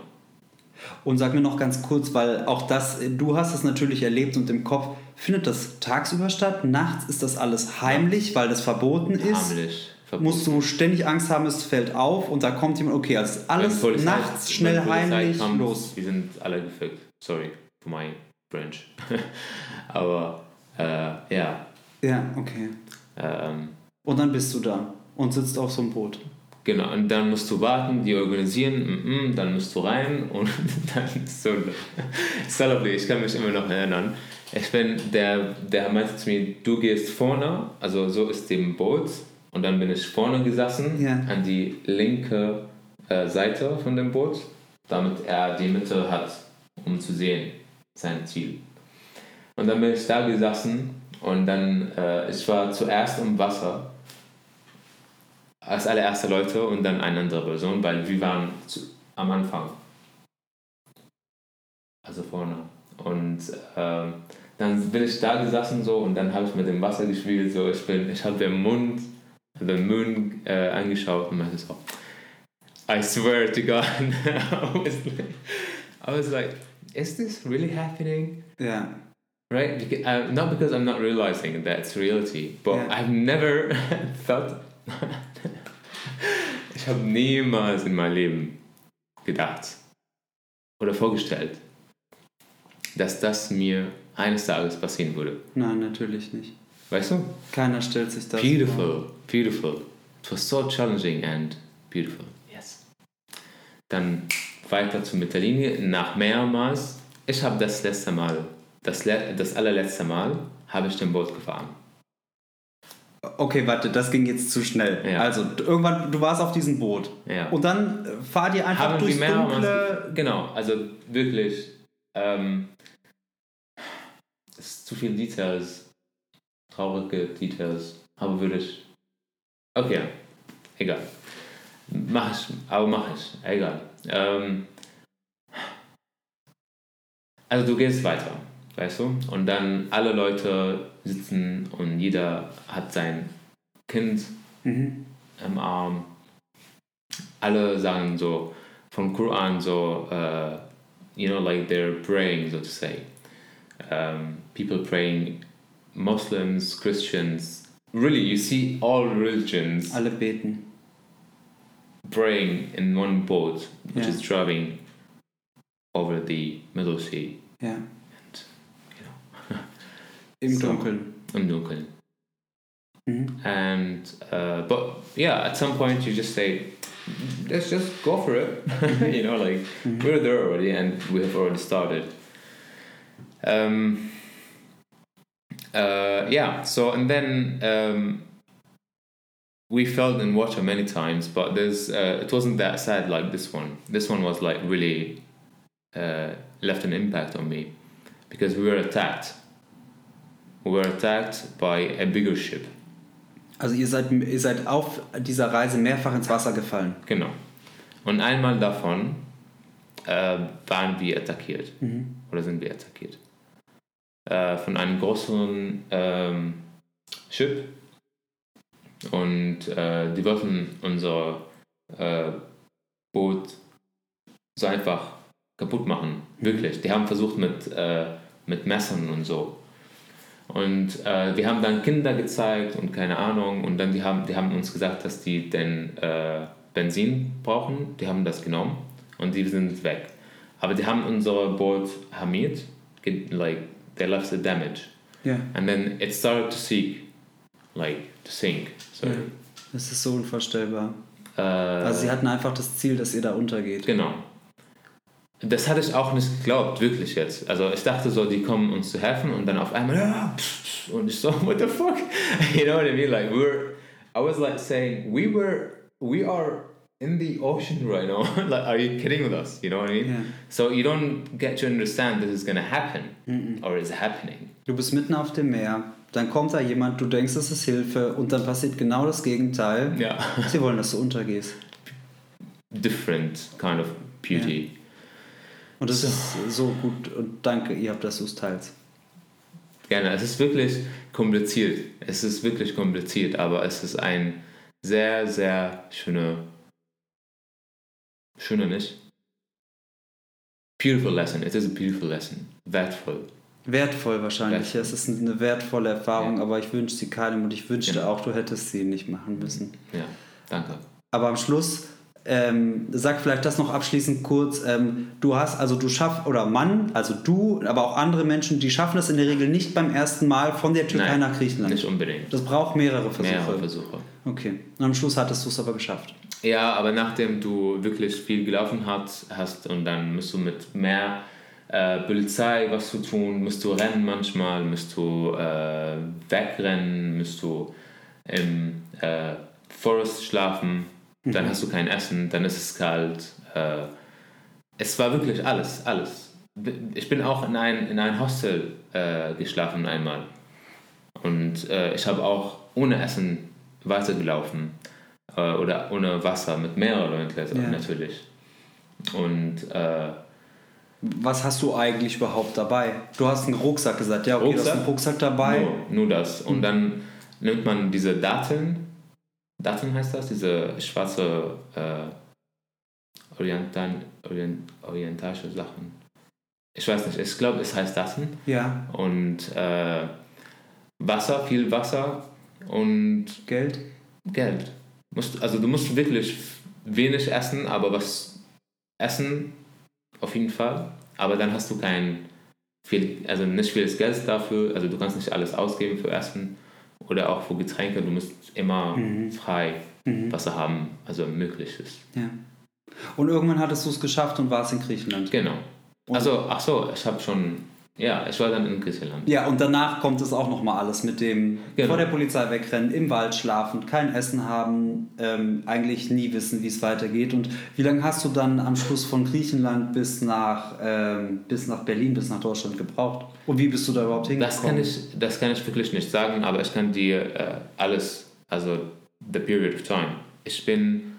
Und sag mir noch ganz kurz, weil auch das, du hast es natürlich erlebt und im Kopf, findet das tagsüber statt? Nachts ist das alles heimlich, weil das verboten ist? Harmlich. Musst du ständig Angst haben, es fällt auf und da kommt jemand, okay, also alles nachts schnell heimlich kommt, los. Die sind alle gefickt. Sorry for my French. Aber äh, ja. Ja, okay. Ähm, Und dann bist du da und sitzt auf so einem Boot. genau, und dann musst du warten, die organisieren, mm, mm, dann musst du rein und dann ist so. so lovely, ich kann mich immer noch erinnern. Ich bin, der, der meinte zu mir, du gehst vorne, also so ist dem Boot, und dann bin ich vorne gesessen, Ja. an die linke äh, Seite von dem Boot, damit er die Mitte hat, um zu sehen, sein Ziel. Und dann bin ich da gesessen und dann, äh, ich war zuerst im Wasser, als allererste Leute und dann eine andere Person, weil wir waren zu, am Anfang. Also vorne. Und ähm, dann bin ich da gesessen so und dann habe ich mit dem Wasser gespielt. So. Ich, bin, ich habe den Mund, den Moon äh, angeschaut und meinte so, I swear to God. I, was like, I was like, is this really happening? Ja. Right? Because, uh, not because I'm not realizing that it's reality, but Yeah. I've never felt. ich habe niemals in meinem Leben gedacht oder vorgestellt, dass das mir eines Tages passieren würde. Nein, natürlich nicht. Weißt du? Keiner stellt sich das vor. Beautiful, beautiful. It was so challenging and beautiful. Yes. Dann weiter zu Mittellinie. Nach mehrmals, ich habe das letzte Mal, das, le das allerletzte Mal, habe ich den Boot gefahren. Okay, warte, das ging jetzt zu schnell. Ja. Also, irgendwann, du warst auf diesem Boot. Ja. Und dann äh, fahrt ihr einfach haben durchs mehrmals. dunkle... Genau, also wirklich. Ähm, es zu viel Details, traurige Details, aber würde ich. Okay, egal. Mach ich, aber mach ich, egal. Ähm, also du gehst weiter, weißt du? Und dann alle Leute sitzen und jeder hat sein Kind Mhm. im Arm. alle sagen so vom Koran so, uh, you know, like they're praying, so to say. Um, people praying, Muslims, Christians, really, you see all religions. Alle beten. Praying in one boat, which Yeah. is driving over the Middle Sea. Ja. And, you know, Im So. Dunkeln. im Dunkeln. Mhm. And uh, but yeah, at some point you just say, let's just go for it. you know, like we're there already, and we have already started. Um, uh, yeah. So and then um, we felt in water many times, but there's uh, it wasn't that sad like this one. This one was like really uh, left an impact on me because we were attacked. We were attacked by a bigger ship. Also ihr seid, ihr seid auf dieser Reise mehrfach ins Wasser gefallen. Genau. Und einmal davon äh, waren wir attackiert. Oder sind wir attackiert. Äh, von einem größeren ähm, Schiff. Und äh, die wollten unser äh, Boot so einfach kaputt machen. Wirklich. Die haben versucht mit, äh, mit Messern und so. Und äh, wir haben dann Kinder gezeigt und keine Ahnung. Und dann die haben, die haben uns gesagt, dass die den äh, Benzin brauchen. Die haben das genommen und die sind weg. Aber die haben unser Boot Hamid, like they left the damage. Ja. And then it started to sink, like to sink. Sorry. Ja. Das ist so unvorstellbar. Äh, Also sie hatten einfach das Ziel, dass ihr da untergeht. Genau. Das hatte ich auch nicht geglaubt, wirklich jetzt. Also ich dachte so, die kommen uns zu helfen und dann auf einmal, ah, pff, und ich so, what the fuck? You know what I mean? Like we're, I was like saying, we were, we are in the ocean right now. like, are you kidding with us? You know what I mean? Ja. So you don't get to understand this is gonna happen or is happening. Du bist mitten auf dem Meer, dann kommt da jemand, du denkst, es ist Hilfe und dann passiert genau das Gegenteil. Ja. Sie wollen, dass du untergehst. Different kind of beauty. Und das ist so gut und danke, ihr habt das so teils. Gerne. Es ist wirklich kompliziert. Es ist wirklich kompliziert, aber es ist ein sehr, sehr schöner, schöner nicht? Beautiful lesson. It is a beautiful lesson. Wertvoll. Wertvoll wahrscheinlich. Wertvoll. Es ist eine wertvolle Erfahrung, Ja. aber ich wünsche sie keinem und ich wünschte Genau. auch, du hättest sie nicht machen müssen. Ja, danke. Aber am Schluss, ähm, sag vielleicht das noch abschließend kurz, ähm, du hast, also du schaffst, oder Mann, also du, aber auch andere Menschen, die schaffen das in der Regel nicht beim ersten Mal von der Türkei Nein, nach Griechenland. Nicht unbedingt. Das braucht mehrere Versuche. Mehrere Versuche. Okay. Und am Schluss hattest du es aber geschafft. Ja, aber nachdem du wirklich viel gelaufen hast, hast und dann musst du mit mehr äh, Polizei was zu tun, musst du rennen manchmal, musst du äh, wegrennen, musst du im äh, Forest schlafen, dann hast du kein Essen, dann ist es kalt. Äh, es war wirklich alles, alles. Ich bin auch in ein, in ein Hostel äh, geschlafen einmal. Und äh, ich habe auch ohne Essen weitergelaufen. Äh, oder ohne Wasser, mit mehreren Leuten Ja. natürlich. Und äh, Was hast du eigentlich überhaupt dabei? Du hast einen Rucksack gesagt, ja, okay, du hast Rucksack? einen Rucksack dabei. nur, nur das. Und dann nimmt man diese Datteln, Datteln heißt das, diese schwarze äh, Oriental, Orient, orientalische Sachen. Ich weiß nicht, ich glaube, es heißt Datteln. Ja, Und äh, Wasser, viel Wasser und Geld. Geld. Musst, also du musst wirklich wenig essen, aber was essen auf jeden Fall. Aber dann hast du kein viel, also nicht vieles Geld dafür. Also du kannst nicht alles ausgeben für Essen oder auch für Getränke. Du musst immer frei Wasser haben, also möglich ist. Ja. Und irgendwann hattest du es geschafft und warst in Griechenland. Genau. Also, ach so, ich habe schon, ja, ich war dann in Griechenland. Ja, und danach kommt es auch nochmal alles mit dem Genau. vor der Polizei wegrennen, im Wald schlafen, kein Essen haben, ähm, eigentlich nie wissen, wie es weitergeht. Und wie lange hast du dann am Schluss von Griechenland bis nach, ähm, bis nach Berlin, bis nach Deutschland gebraucht? Und wie bist du da überhaupt hingekommen? Das kann ich, das kann ich wirklich nicht sagen, aber ich kann dir äh, alles, also the period of time. Ich bin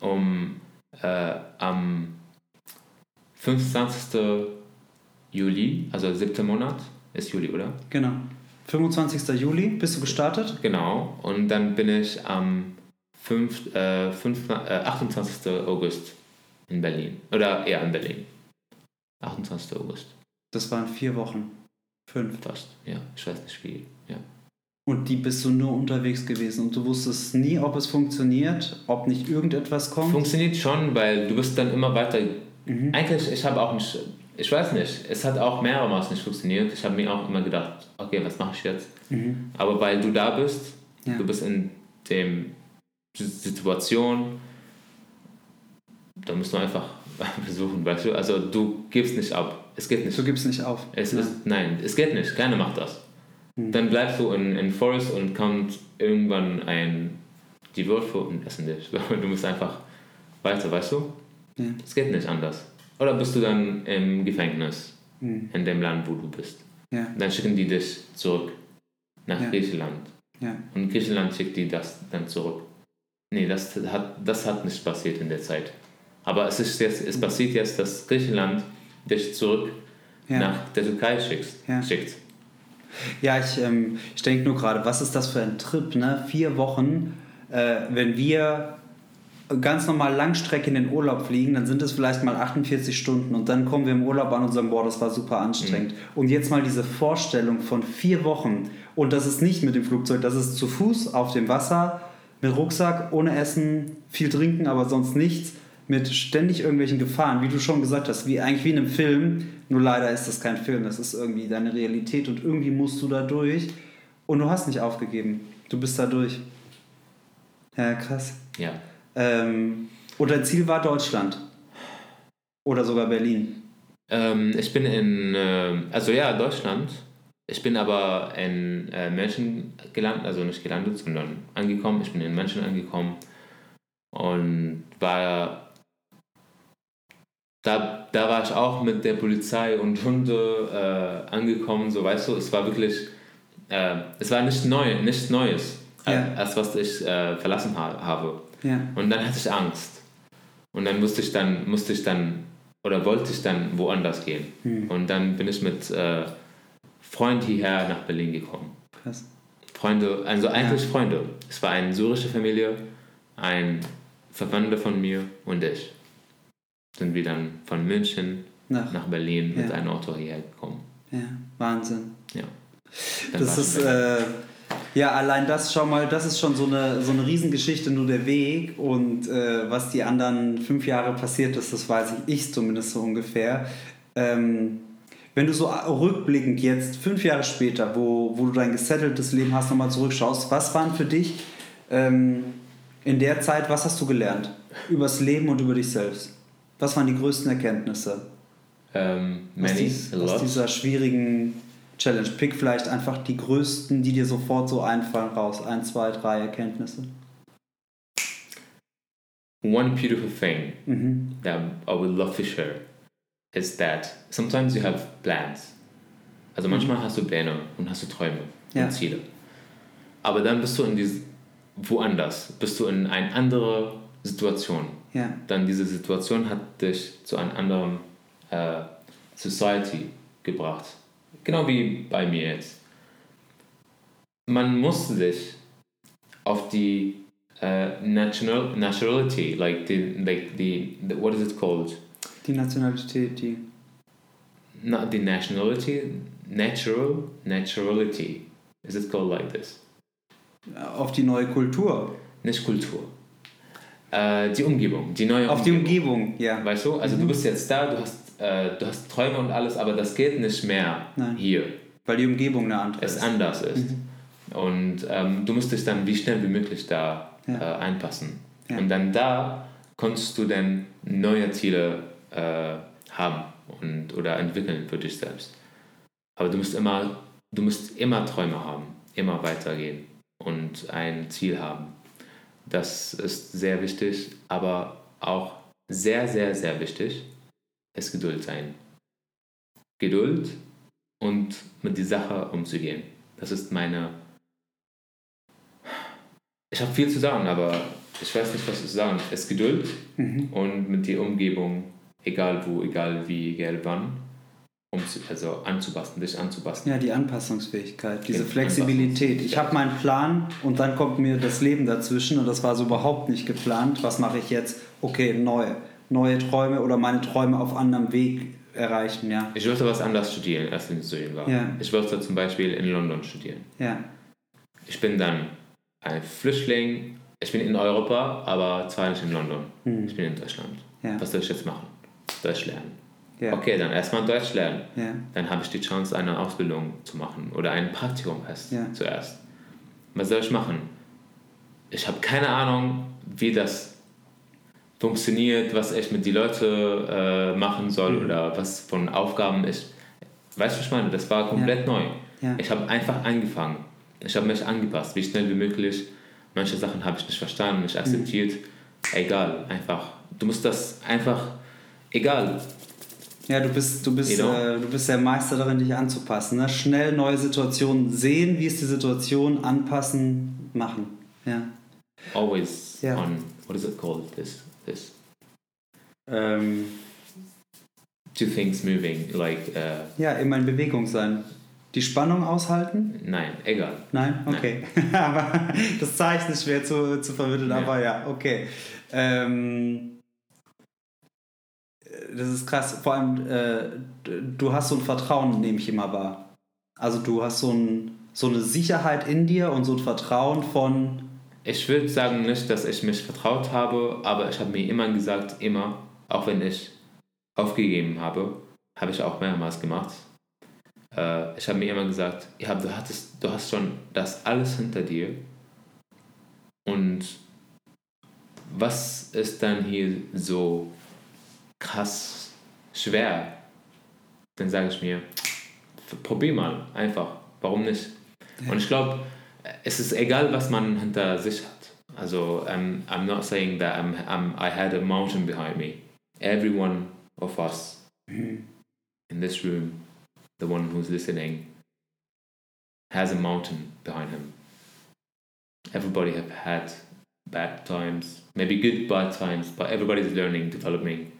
um äh, am 25. Juli, also siebter Monat, ist Juli, oder? Genau. 25. Juli bist du gestartet? Genau. Und dann bin ich am 5, äh, 5, äh, 28. August in Berlin. Oder eher in Berlin. 28. August. Das waren vier Wochen. Fünf. Fast, ja. Ich weiß nicht wie. Ja. Und die bist du nur unterwegs gewesen und du wusstest nie, ob es funktioniert, ob nicht irgendetwas kommt? Funktioniert schon, weil du bist dann immer weiter. Mhm. Eigentlich, ich habe auch nicht, ich weiß nicht, es hat auch mehrmals nicht funktioniert. Ich habe mir auch immer gedacht, okay, was mache ich jetzt? Mhm. Aber weil du da bist, ja. du bist in dem Situation, da musst du einfach versuchen, weißt du? Also du gibst nicht ab. Es geht nicht. Du gibst nicht auf. Es ja. ist, nein, es geht nicht. Keiner macht das. Hm. Dann bleibst du in, in Forest und kommt irgendwann ein die Wölfe und essen dich. Du musst einfach weiter, weißt du? Ja. Es geht nicht anders. Oder bist du dann im Gefängnis hm. in dem Land, wo du bist. Ja. Dann schicken die dich zurück nach ja. Griechenland. Ja. Und Griechenland schickt die das dann zurück. Nee, das hat, das hat nicht passiert in der Zeit. Aber es, ist jetzt, es passiert jetzt, dass Griechenland dich zurück nach der Türkei schickt. Ja, schickt. ja ich, ähm, ich denke nur gerade, was ist das für ein Trip? Ne? Vier Wochen, äh, wenn wir ganz normal Langstrecke in den Urlaub fliegen, dann sind es vielleicht mal 48 Stunden und dann kommen wir im Urlaub an und sagen, boah, das war super anstrengend. Mhm. Und jetzt mal diese Vorstellung von vier Wochen und das ist nicht mit dem Flugzeug, das ist zu Fuß auf dem Wasser, mit Rucksack, ohne Essen, viel trinken, aber sonst nichts mit ständig irgendwelchen Gefahren, wie du schon gesagt hast, wie eigentlich wie in einem Film, nur leider ist das kein Film, das ist irgendwie deine Realität und irgendwie musst du da durch und du hast nicht aufgegeben. Du bist da durch. Ja, krass. Ja. Ähm, und dein Ziel war Deutschland. Oder sogar Berlin. Ähm, ich bin in, äh, also ja, Deutschland. Ich bin aber in äh, München gelandet, also nicht gelandet, sondern angekommen. Ich bin in München angekommen und war da, da war ich auch mit der Polizei und Hunde äh, angekommen, so weißt du, es war wirklich, äh, es war nicht neu, nichts Neues, ja. als was ich äh, verlassen ha habe. Ja. Und dann hatte ich Angst. Und dann musste ich dann, musste ich dann, oder wollte ich dann woanders gehen. Hm. Und dann bin ich mit äh, Freund hierher nach Berlin gekommen. Krass. Freunde, also eigentlich ja. Freunde. Es war eine syrische Familie, ein Verwandter von mir und ich sind wir dann von München nach, nach Berlin ja. mit einem Auto hierher gekommen. Ja, Wahnsinn. Ja. Dann das ist, äh, ja, allein das, schau mal, das ist schon so eine, so eine Riesengeschichte, nur der Weg und äh, was die anderen fünf Jahre passiert ist, das weiß ich, ich zumindest so ungefähr. Ähm, wenn du so rückblickend jetzt, fünf Jahre später, wo, wo du dein gesetteltes Leben hast, nochmal zurückschaust, was waren für dich ähm, in der Zeit, was hast du gelernt? Übers Leben und über dich selbst? Was waren die größten Erkenntnisse? Um, ähm, many, aus, dies, aus dieser schwierigen Challenge. Pick vielleicht einfach die größten, die dir sofort so einfallen, raus. Ein, zwei, drei Erkenntnisse. One beautiful thing mm -hmm. that I would love to share is that sometimes you have plans. Also manchmal mhm. hast du Pläne und hast du Träume ja. und Ziele. Aber dann bist du in dieses woanders, bist du in eine andere Situation ja. dann diese Situation hat dich zu einer anderen äh, Society gebracht. Genau wie bei mir jetzt. Man muss sich auf die uh, national, nationality, like the, like the, the, what is it called? Die Nationalität, die. Not the nationality, natural, naturality. Is it called like this? Auf die neue Kultur. Nicht Kultur. Äh, die Umgebung, die neue Auf Umgebung. die Umgebung, ja. Weißt du? Also mhm. du bist jetzt da, du hast, äh, du hast Träume und alles, aber das geht nicht mehr Nein. hier. Weil die Umgebung eine andere es ist. anders ist. Mhm. Und ähm, du musst dich dann wie schnell wie möglich da ja. äh, einpassen. Ja. Und dann da kannst du dann neue Ziele äh, haben und, oder entwickeln für dich selbst. Aber du musst immer, du musst immer Träume haben, immer weitergehen und ein Ziel haben. Das ist sehr wichtig, aber auch sehr, sehr, sehr wichtig ist Geduld sein. Geduld und mit der Sache umzugehen. Das ist meine. Ich habe viel zu sagen, aber ich weiß nicht, was zu sagen. Es ist Geduld mhm. und mit der Umgebung, egal wo, egal wie, egal wann, um zu, also anzupassen, dich anzupassen. Ja, die Anpassungsfähigkeit, diese Flexibilität. Ich habe meinen Plan und dann kommt mir das Leben dazwischen und das war so überhaupt nicht geplant. Was mache ich jetzt? Okay, neu. Neue Träume oder meine Träume auf anderem Weg erreichen, ja. Ich wollte was anderes studieren, als ich in Studien war. Ja. Ich wollte zum Beispiel in London studieren. Ja. Ich bin dann ein Flüchtling. Ich bin in Europa, aber zwar nicht in London. Hm. Ich bin in Deutschland. Ja. Was soll ich jetzt machen? Deutsch lernen. Ja. Okay, dann erstmal Deutsch lernen. Ja. Dann habe ich die Chance, eine Ausbildung zu machen oder ein Praktikum erst zuerst. Was soll ich machen? Ich habe keine Ahnung, wie das funktioniert, was ich mit den Leuten äh, machen soll Mhm. oder was von Aufgaben ich. Weißt du, was ich meine? Das war komplett neu. Ja. Ich habe einfach angefangen. Ich habe mich angepasst, wie schnell wie möglich. Manche Sachen habe ich nicht verstanden, nicht akzeptiert. Egal, einfach. Du musst das einfach, egal. Ja, du bist, du bist, Genau. äh, du bist der Meister darin, dich anzupassen. Ne? Schnell neue Situationen sehen, wie ist die Situation, anpassen, machen. Ja. Always Ja. on, what is it called? This, this. Ähm, Two things moving, like, uh, ja, immer in Bewegung sein. Die Spannung aushalten? nein, egal. Nein? Okay. aber das Zeichen ist schwer zu, zu vermitteln, Ja. aber ja, okay. Ähm, das ist krass. Vor allem, äh, du hast so ein Vertrauen, nehme ich immer wahr. Also du hast so, ein, so eine Sicherheit in dir und so ein Vertrauen von, Ich würde sagen nicht, dass ich mich vertraut habe, aber ich habe mir immer gesagt, immer, auch wenn ich aufgegeben habe, habe ich auch mehrmals gemacht. Äh, ich habe mir immer gesagt, ja, du, hattest, du hast schon das alles hinter dir. Und was ist dann hier so krass schwer? Dann sage ich mir, probier mal, einfach. Warum nicht? Und ich glaube, es ist egal, was man hinter sich hat. Also, um, I'm not saying that I'm, I'm, I had a mountain behind me. Every one of us in this room, the one who's listening, has a mountain behind him. Everybody have had bad times, maybe good bad times, but everybody's learning, developing.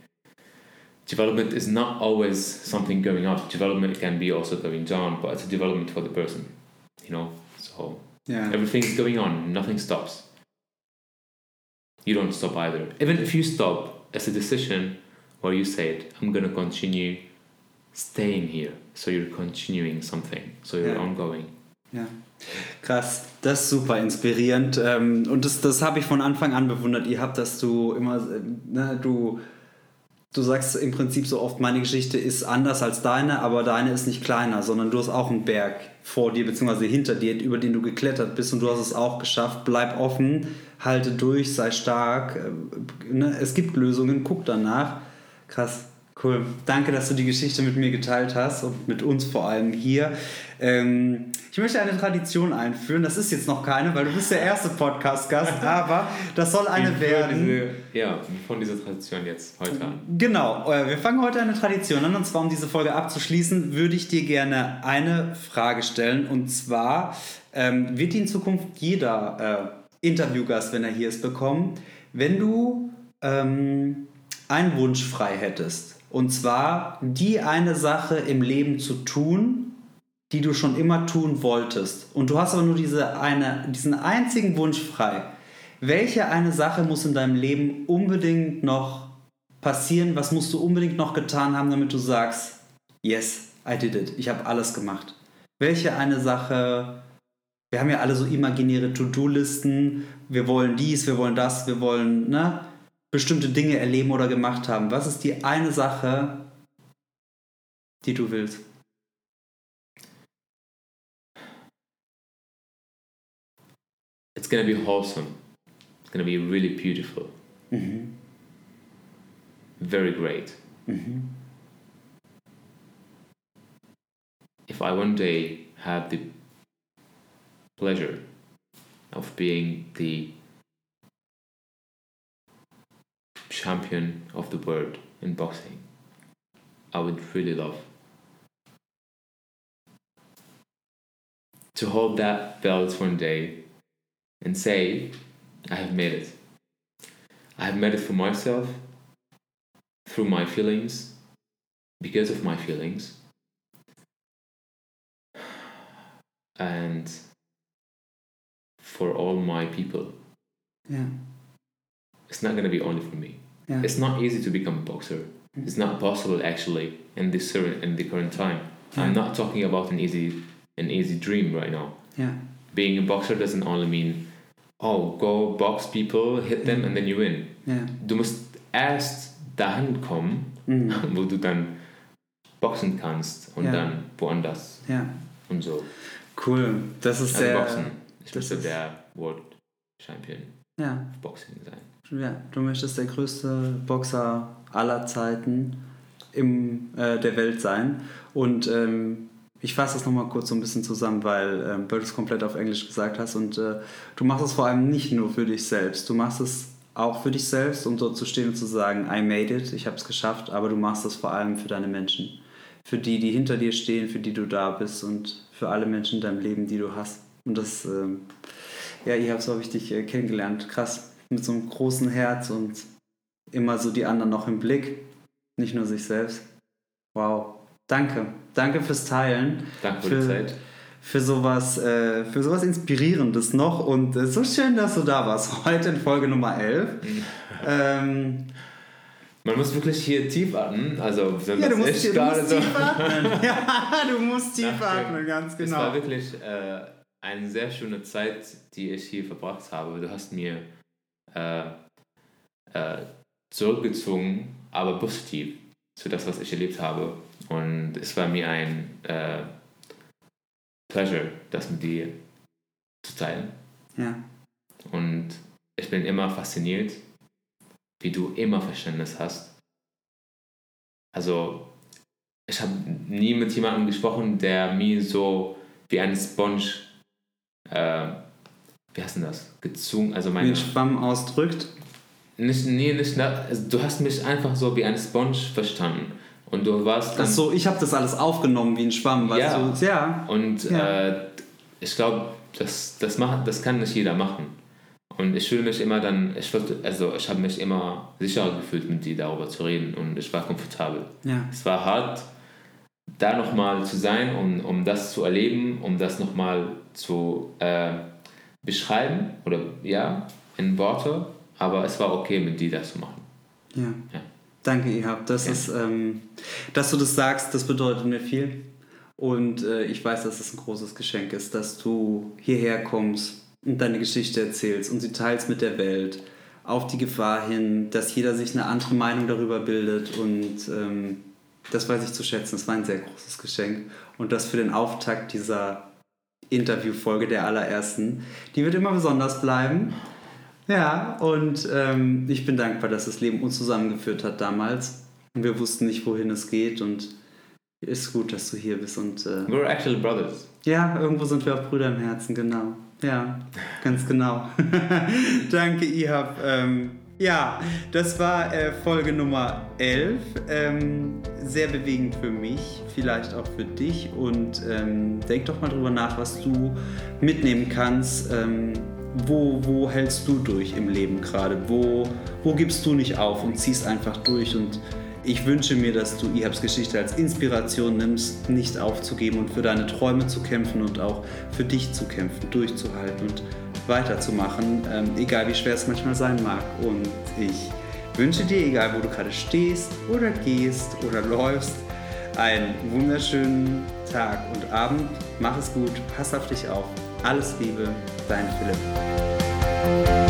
Development is not always something going up. Development can be also going down, but it's a development for the person, you know. So ja. Everything's going on, nothing stops. You don't stop either. Even if you stop, it's a decision where you said, I'm gonna continue staying here. So you're continuing something. So you're Yeah. ongoing. Ja. Krass, das ist super inspirierend. Ähm, und das, das habe ich von Anfang an bewundert. Ihr habt, dass du immer, äh, ne, du, du sagst im Prinzip so oft, meine Geschichte ist anders als deine, aber deine ist nicht kleiner, sondern du hast auch einen Berg vor dir, beziehungsweise hinter dir, über den du geklettert bist und du hast es auch geschafft. Bleib offen, halte durch, sei stark. äh, Ne? Es gibt Lösungen, guck danach. Krass. Cool. Danke, dass du die Geschichte mit mir geteilt hast und mit uns vor allem hier. Ähm, ich möchte eine Tradition einführen. Das ist jetzt noch keine, weil du bist der erste Podcast-Gast, aber das soll eine werden. Diese, ja, von dieser Tradition jetzt heute an. Genau, äh, wir fangen heute eine Tradition an und zwar, um diese Folge abzuschließen, würde ich dir gerne eine Frage stellen und zwar ähm, wird die in Zukunft jeder äh, Interviewgast, wenn er hier ist, bekommen, wenn du ähm, einen Wunsch frei hättest und zwar die eine Sache im Leben zu tun, die du schon immer tun wolltest und du hast aber nur diese eine, diesen einzigen Wunsch frei. Welche eine Sache muss in deinem Leben unbedingt noch passieren? Was musst du unbedingt noch getan haben, damit du sagst, yes, I did it. Ich habe alles gemacht. Welche eine Sache, wir haben ja alle so imaginäre To-Do-Listen, wir wollen dies, wir wollen das, wir wollen ne, bestimmte Dinge erleben oder gemacht haben. Was ist die eine Sache, die du willst? It's gonna be wholesome. It's gonna be really beautiful. Mhm. Very great. Mhm. If I one day have the pleasure of being the champion of the world in boxing, I would really love to hold that belt one day and say, I have made it. I have made it for myself through my feelings, because of my feelings. And for all my people. Yeah. It's not gonna be only for me. Yeah. It's not easy to become a boxer. Mm. It's not possible actually in this in the current time. Yeah. I'm not talking about an easy an easy dream right now. Yeah. Being a boxer doesn't only mean oh go box people, hit them and then you win. Ja. Du musst erst dahin kommen, Mhm. wo du dann boxen kannst und Ja. dann woanders Ja. und so. Cool. Das ist Also sehr. Boxen. Ich das ist- der World Champion Ja. Boxing sein. Ja, du möchtest der größte Boxer aller Zeiten im, äh, der Welt sein. Und ähm, ich fasse das nochmal kurz so ein bisschen zusammen, weil, ähm, du es komplett auf Englisch gesagt hast. Und äh, du machst es vor allem nicht nur für dich selbst. Du machst es auch für dich selbst, um dort zu stehen und zu sagen, I made it, ich habe es geschafft. Aber du machst es vor allem für deine Menschen. Für die, die hinter dir stehen, für die du da bist und für alle Menschen in deinem Leben, die du hast. Und das, ähm, ja, ich habe so habe ich dich äh, kennengelernt. Krass. Mit so einem großen Herz und immer so die anderen noch im Blick. Nicht nur sich selbst. Wow. Danke. Danke fürs Teilen. Danke für, Für- die Zeit. Für sowas, äh, für sowas Inspirierendes noch. Und äh, so schön, dass du da warst. Heute in Folge Nummer 11. Ähm, Man muss wirklich hier tief atmen. Also so ja, du musst, ist du gerade musst so. tief atmen. ja, du musst tief Nach dem- atmen, ganz Es genau. war wirklich äh, eine sehr schöne Zeit, die ich hier verbracht habe. Du hast mir äh, äh, zurückgezogen, aber positiv zu das, was ich erlebt habe. Und es war mir ein äh, Pleasure, das mit dir zu teilen. Ja. Und ich bin immer fasziniert, wie du immer Verständnis hast. Also, ich habe nie mit jemandem gesprochen, der mir so wie ein Sponge, äh, wie heißt denn das, gezwungen, also meine, ein Schwamm ausdrückt. nicht, nee, nicht, also du hast mich einfach so wie ein Sponge verstanden. Und du warst dann, Ach so, ich habe das alles aufgenommen wie ein Schwamm, weißt Ja. du? Ja. Und Ja. äh, ich glaube, das, das, macht, das kann nicht jeder machen. Und ich fühle mich immer dann, ich also ich habe mich immer sicherer gefühlt, mit dir darüber zu reden und ich war komfortabel. Ja. Es war hart, da nochmal zu sein, um, um das zu erleben, um das nochmal zu äh, beschreiben oder ja, in Worte, aber es war okay, mit dir das zu machen. Ja. Ja. Danke, Ihab. Das Ja. ist, ähm, dass du das sagst, das bedeutet mir viel. Und äh, ich weiß, dass es ein großes Geschenk ist, dass du hierher kommst und deine Geschichte erzählst und sie teilst mit der Welt. Auf die Gefahr hin, dass jeder sich eine andere Meinung darüber bildet. Und ähm, das weiß ich zu schätzen. Das war ein sehr großes Geschenk. Und das für den Auftakt dieser Interviewfolge der allerersten. Die wird immer besonders bleiben. Ja, und ähm, ich bin dankbar, dass das Leben uns zusammengeführt hat damals. Und wir wussten nicht, wohin es geht. Und ist gut, dass du hier bist. Und äh, We're actually brothers. ja, irgendwo sind wir auch Brüder im Herzen, genau. Ja, ganz genau. Danke, Ihab. Ähm, ja, das war äh, Folge Nummer 11. Ähm, sehr bewegend für mich, vielleicht auch für dich. Und ähm, denk doch mal drüber nach, was du mitnehmen kannst. Wo, wo hältst du durch im Leben gerade? Wo, wo gibst du nicht auf und ziehst einfach durch? Und ich wünsche mir, dass du Ihabs Geschichte als Inspiration nimmst, nicht aufzugeben und für deine Träume zu kämpfen und auch für dich zu kämpfen, durchzuhalten und weiterzumachen, ähm, egal wie schwer es manchmal sein mag. Und ich wünsche dir, egal wo du gerade stehst oder gehst oder läufst, einen wunderschönen Tag und Abend. Mach es gut, pass auf dich auf. Alles Liebe, dein Philipp.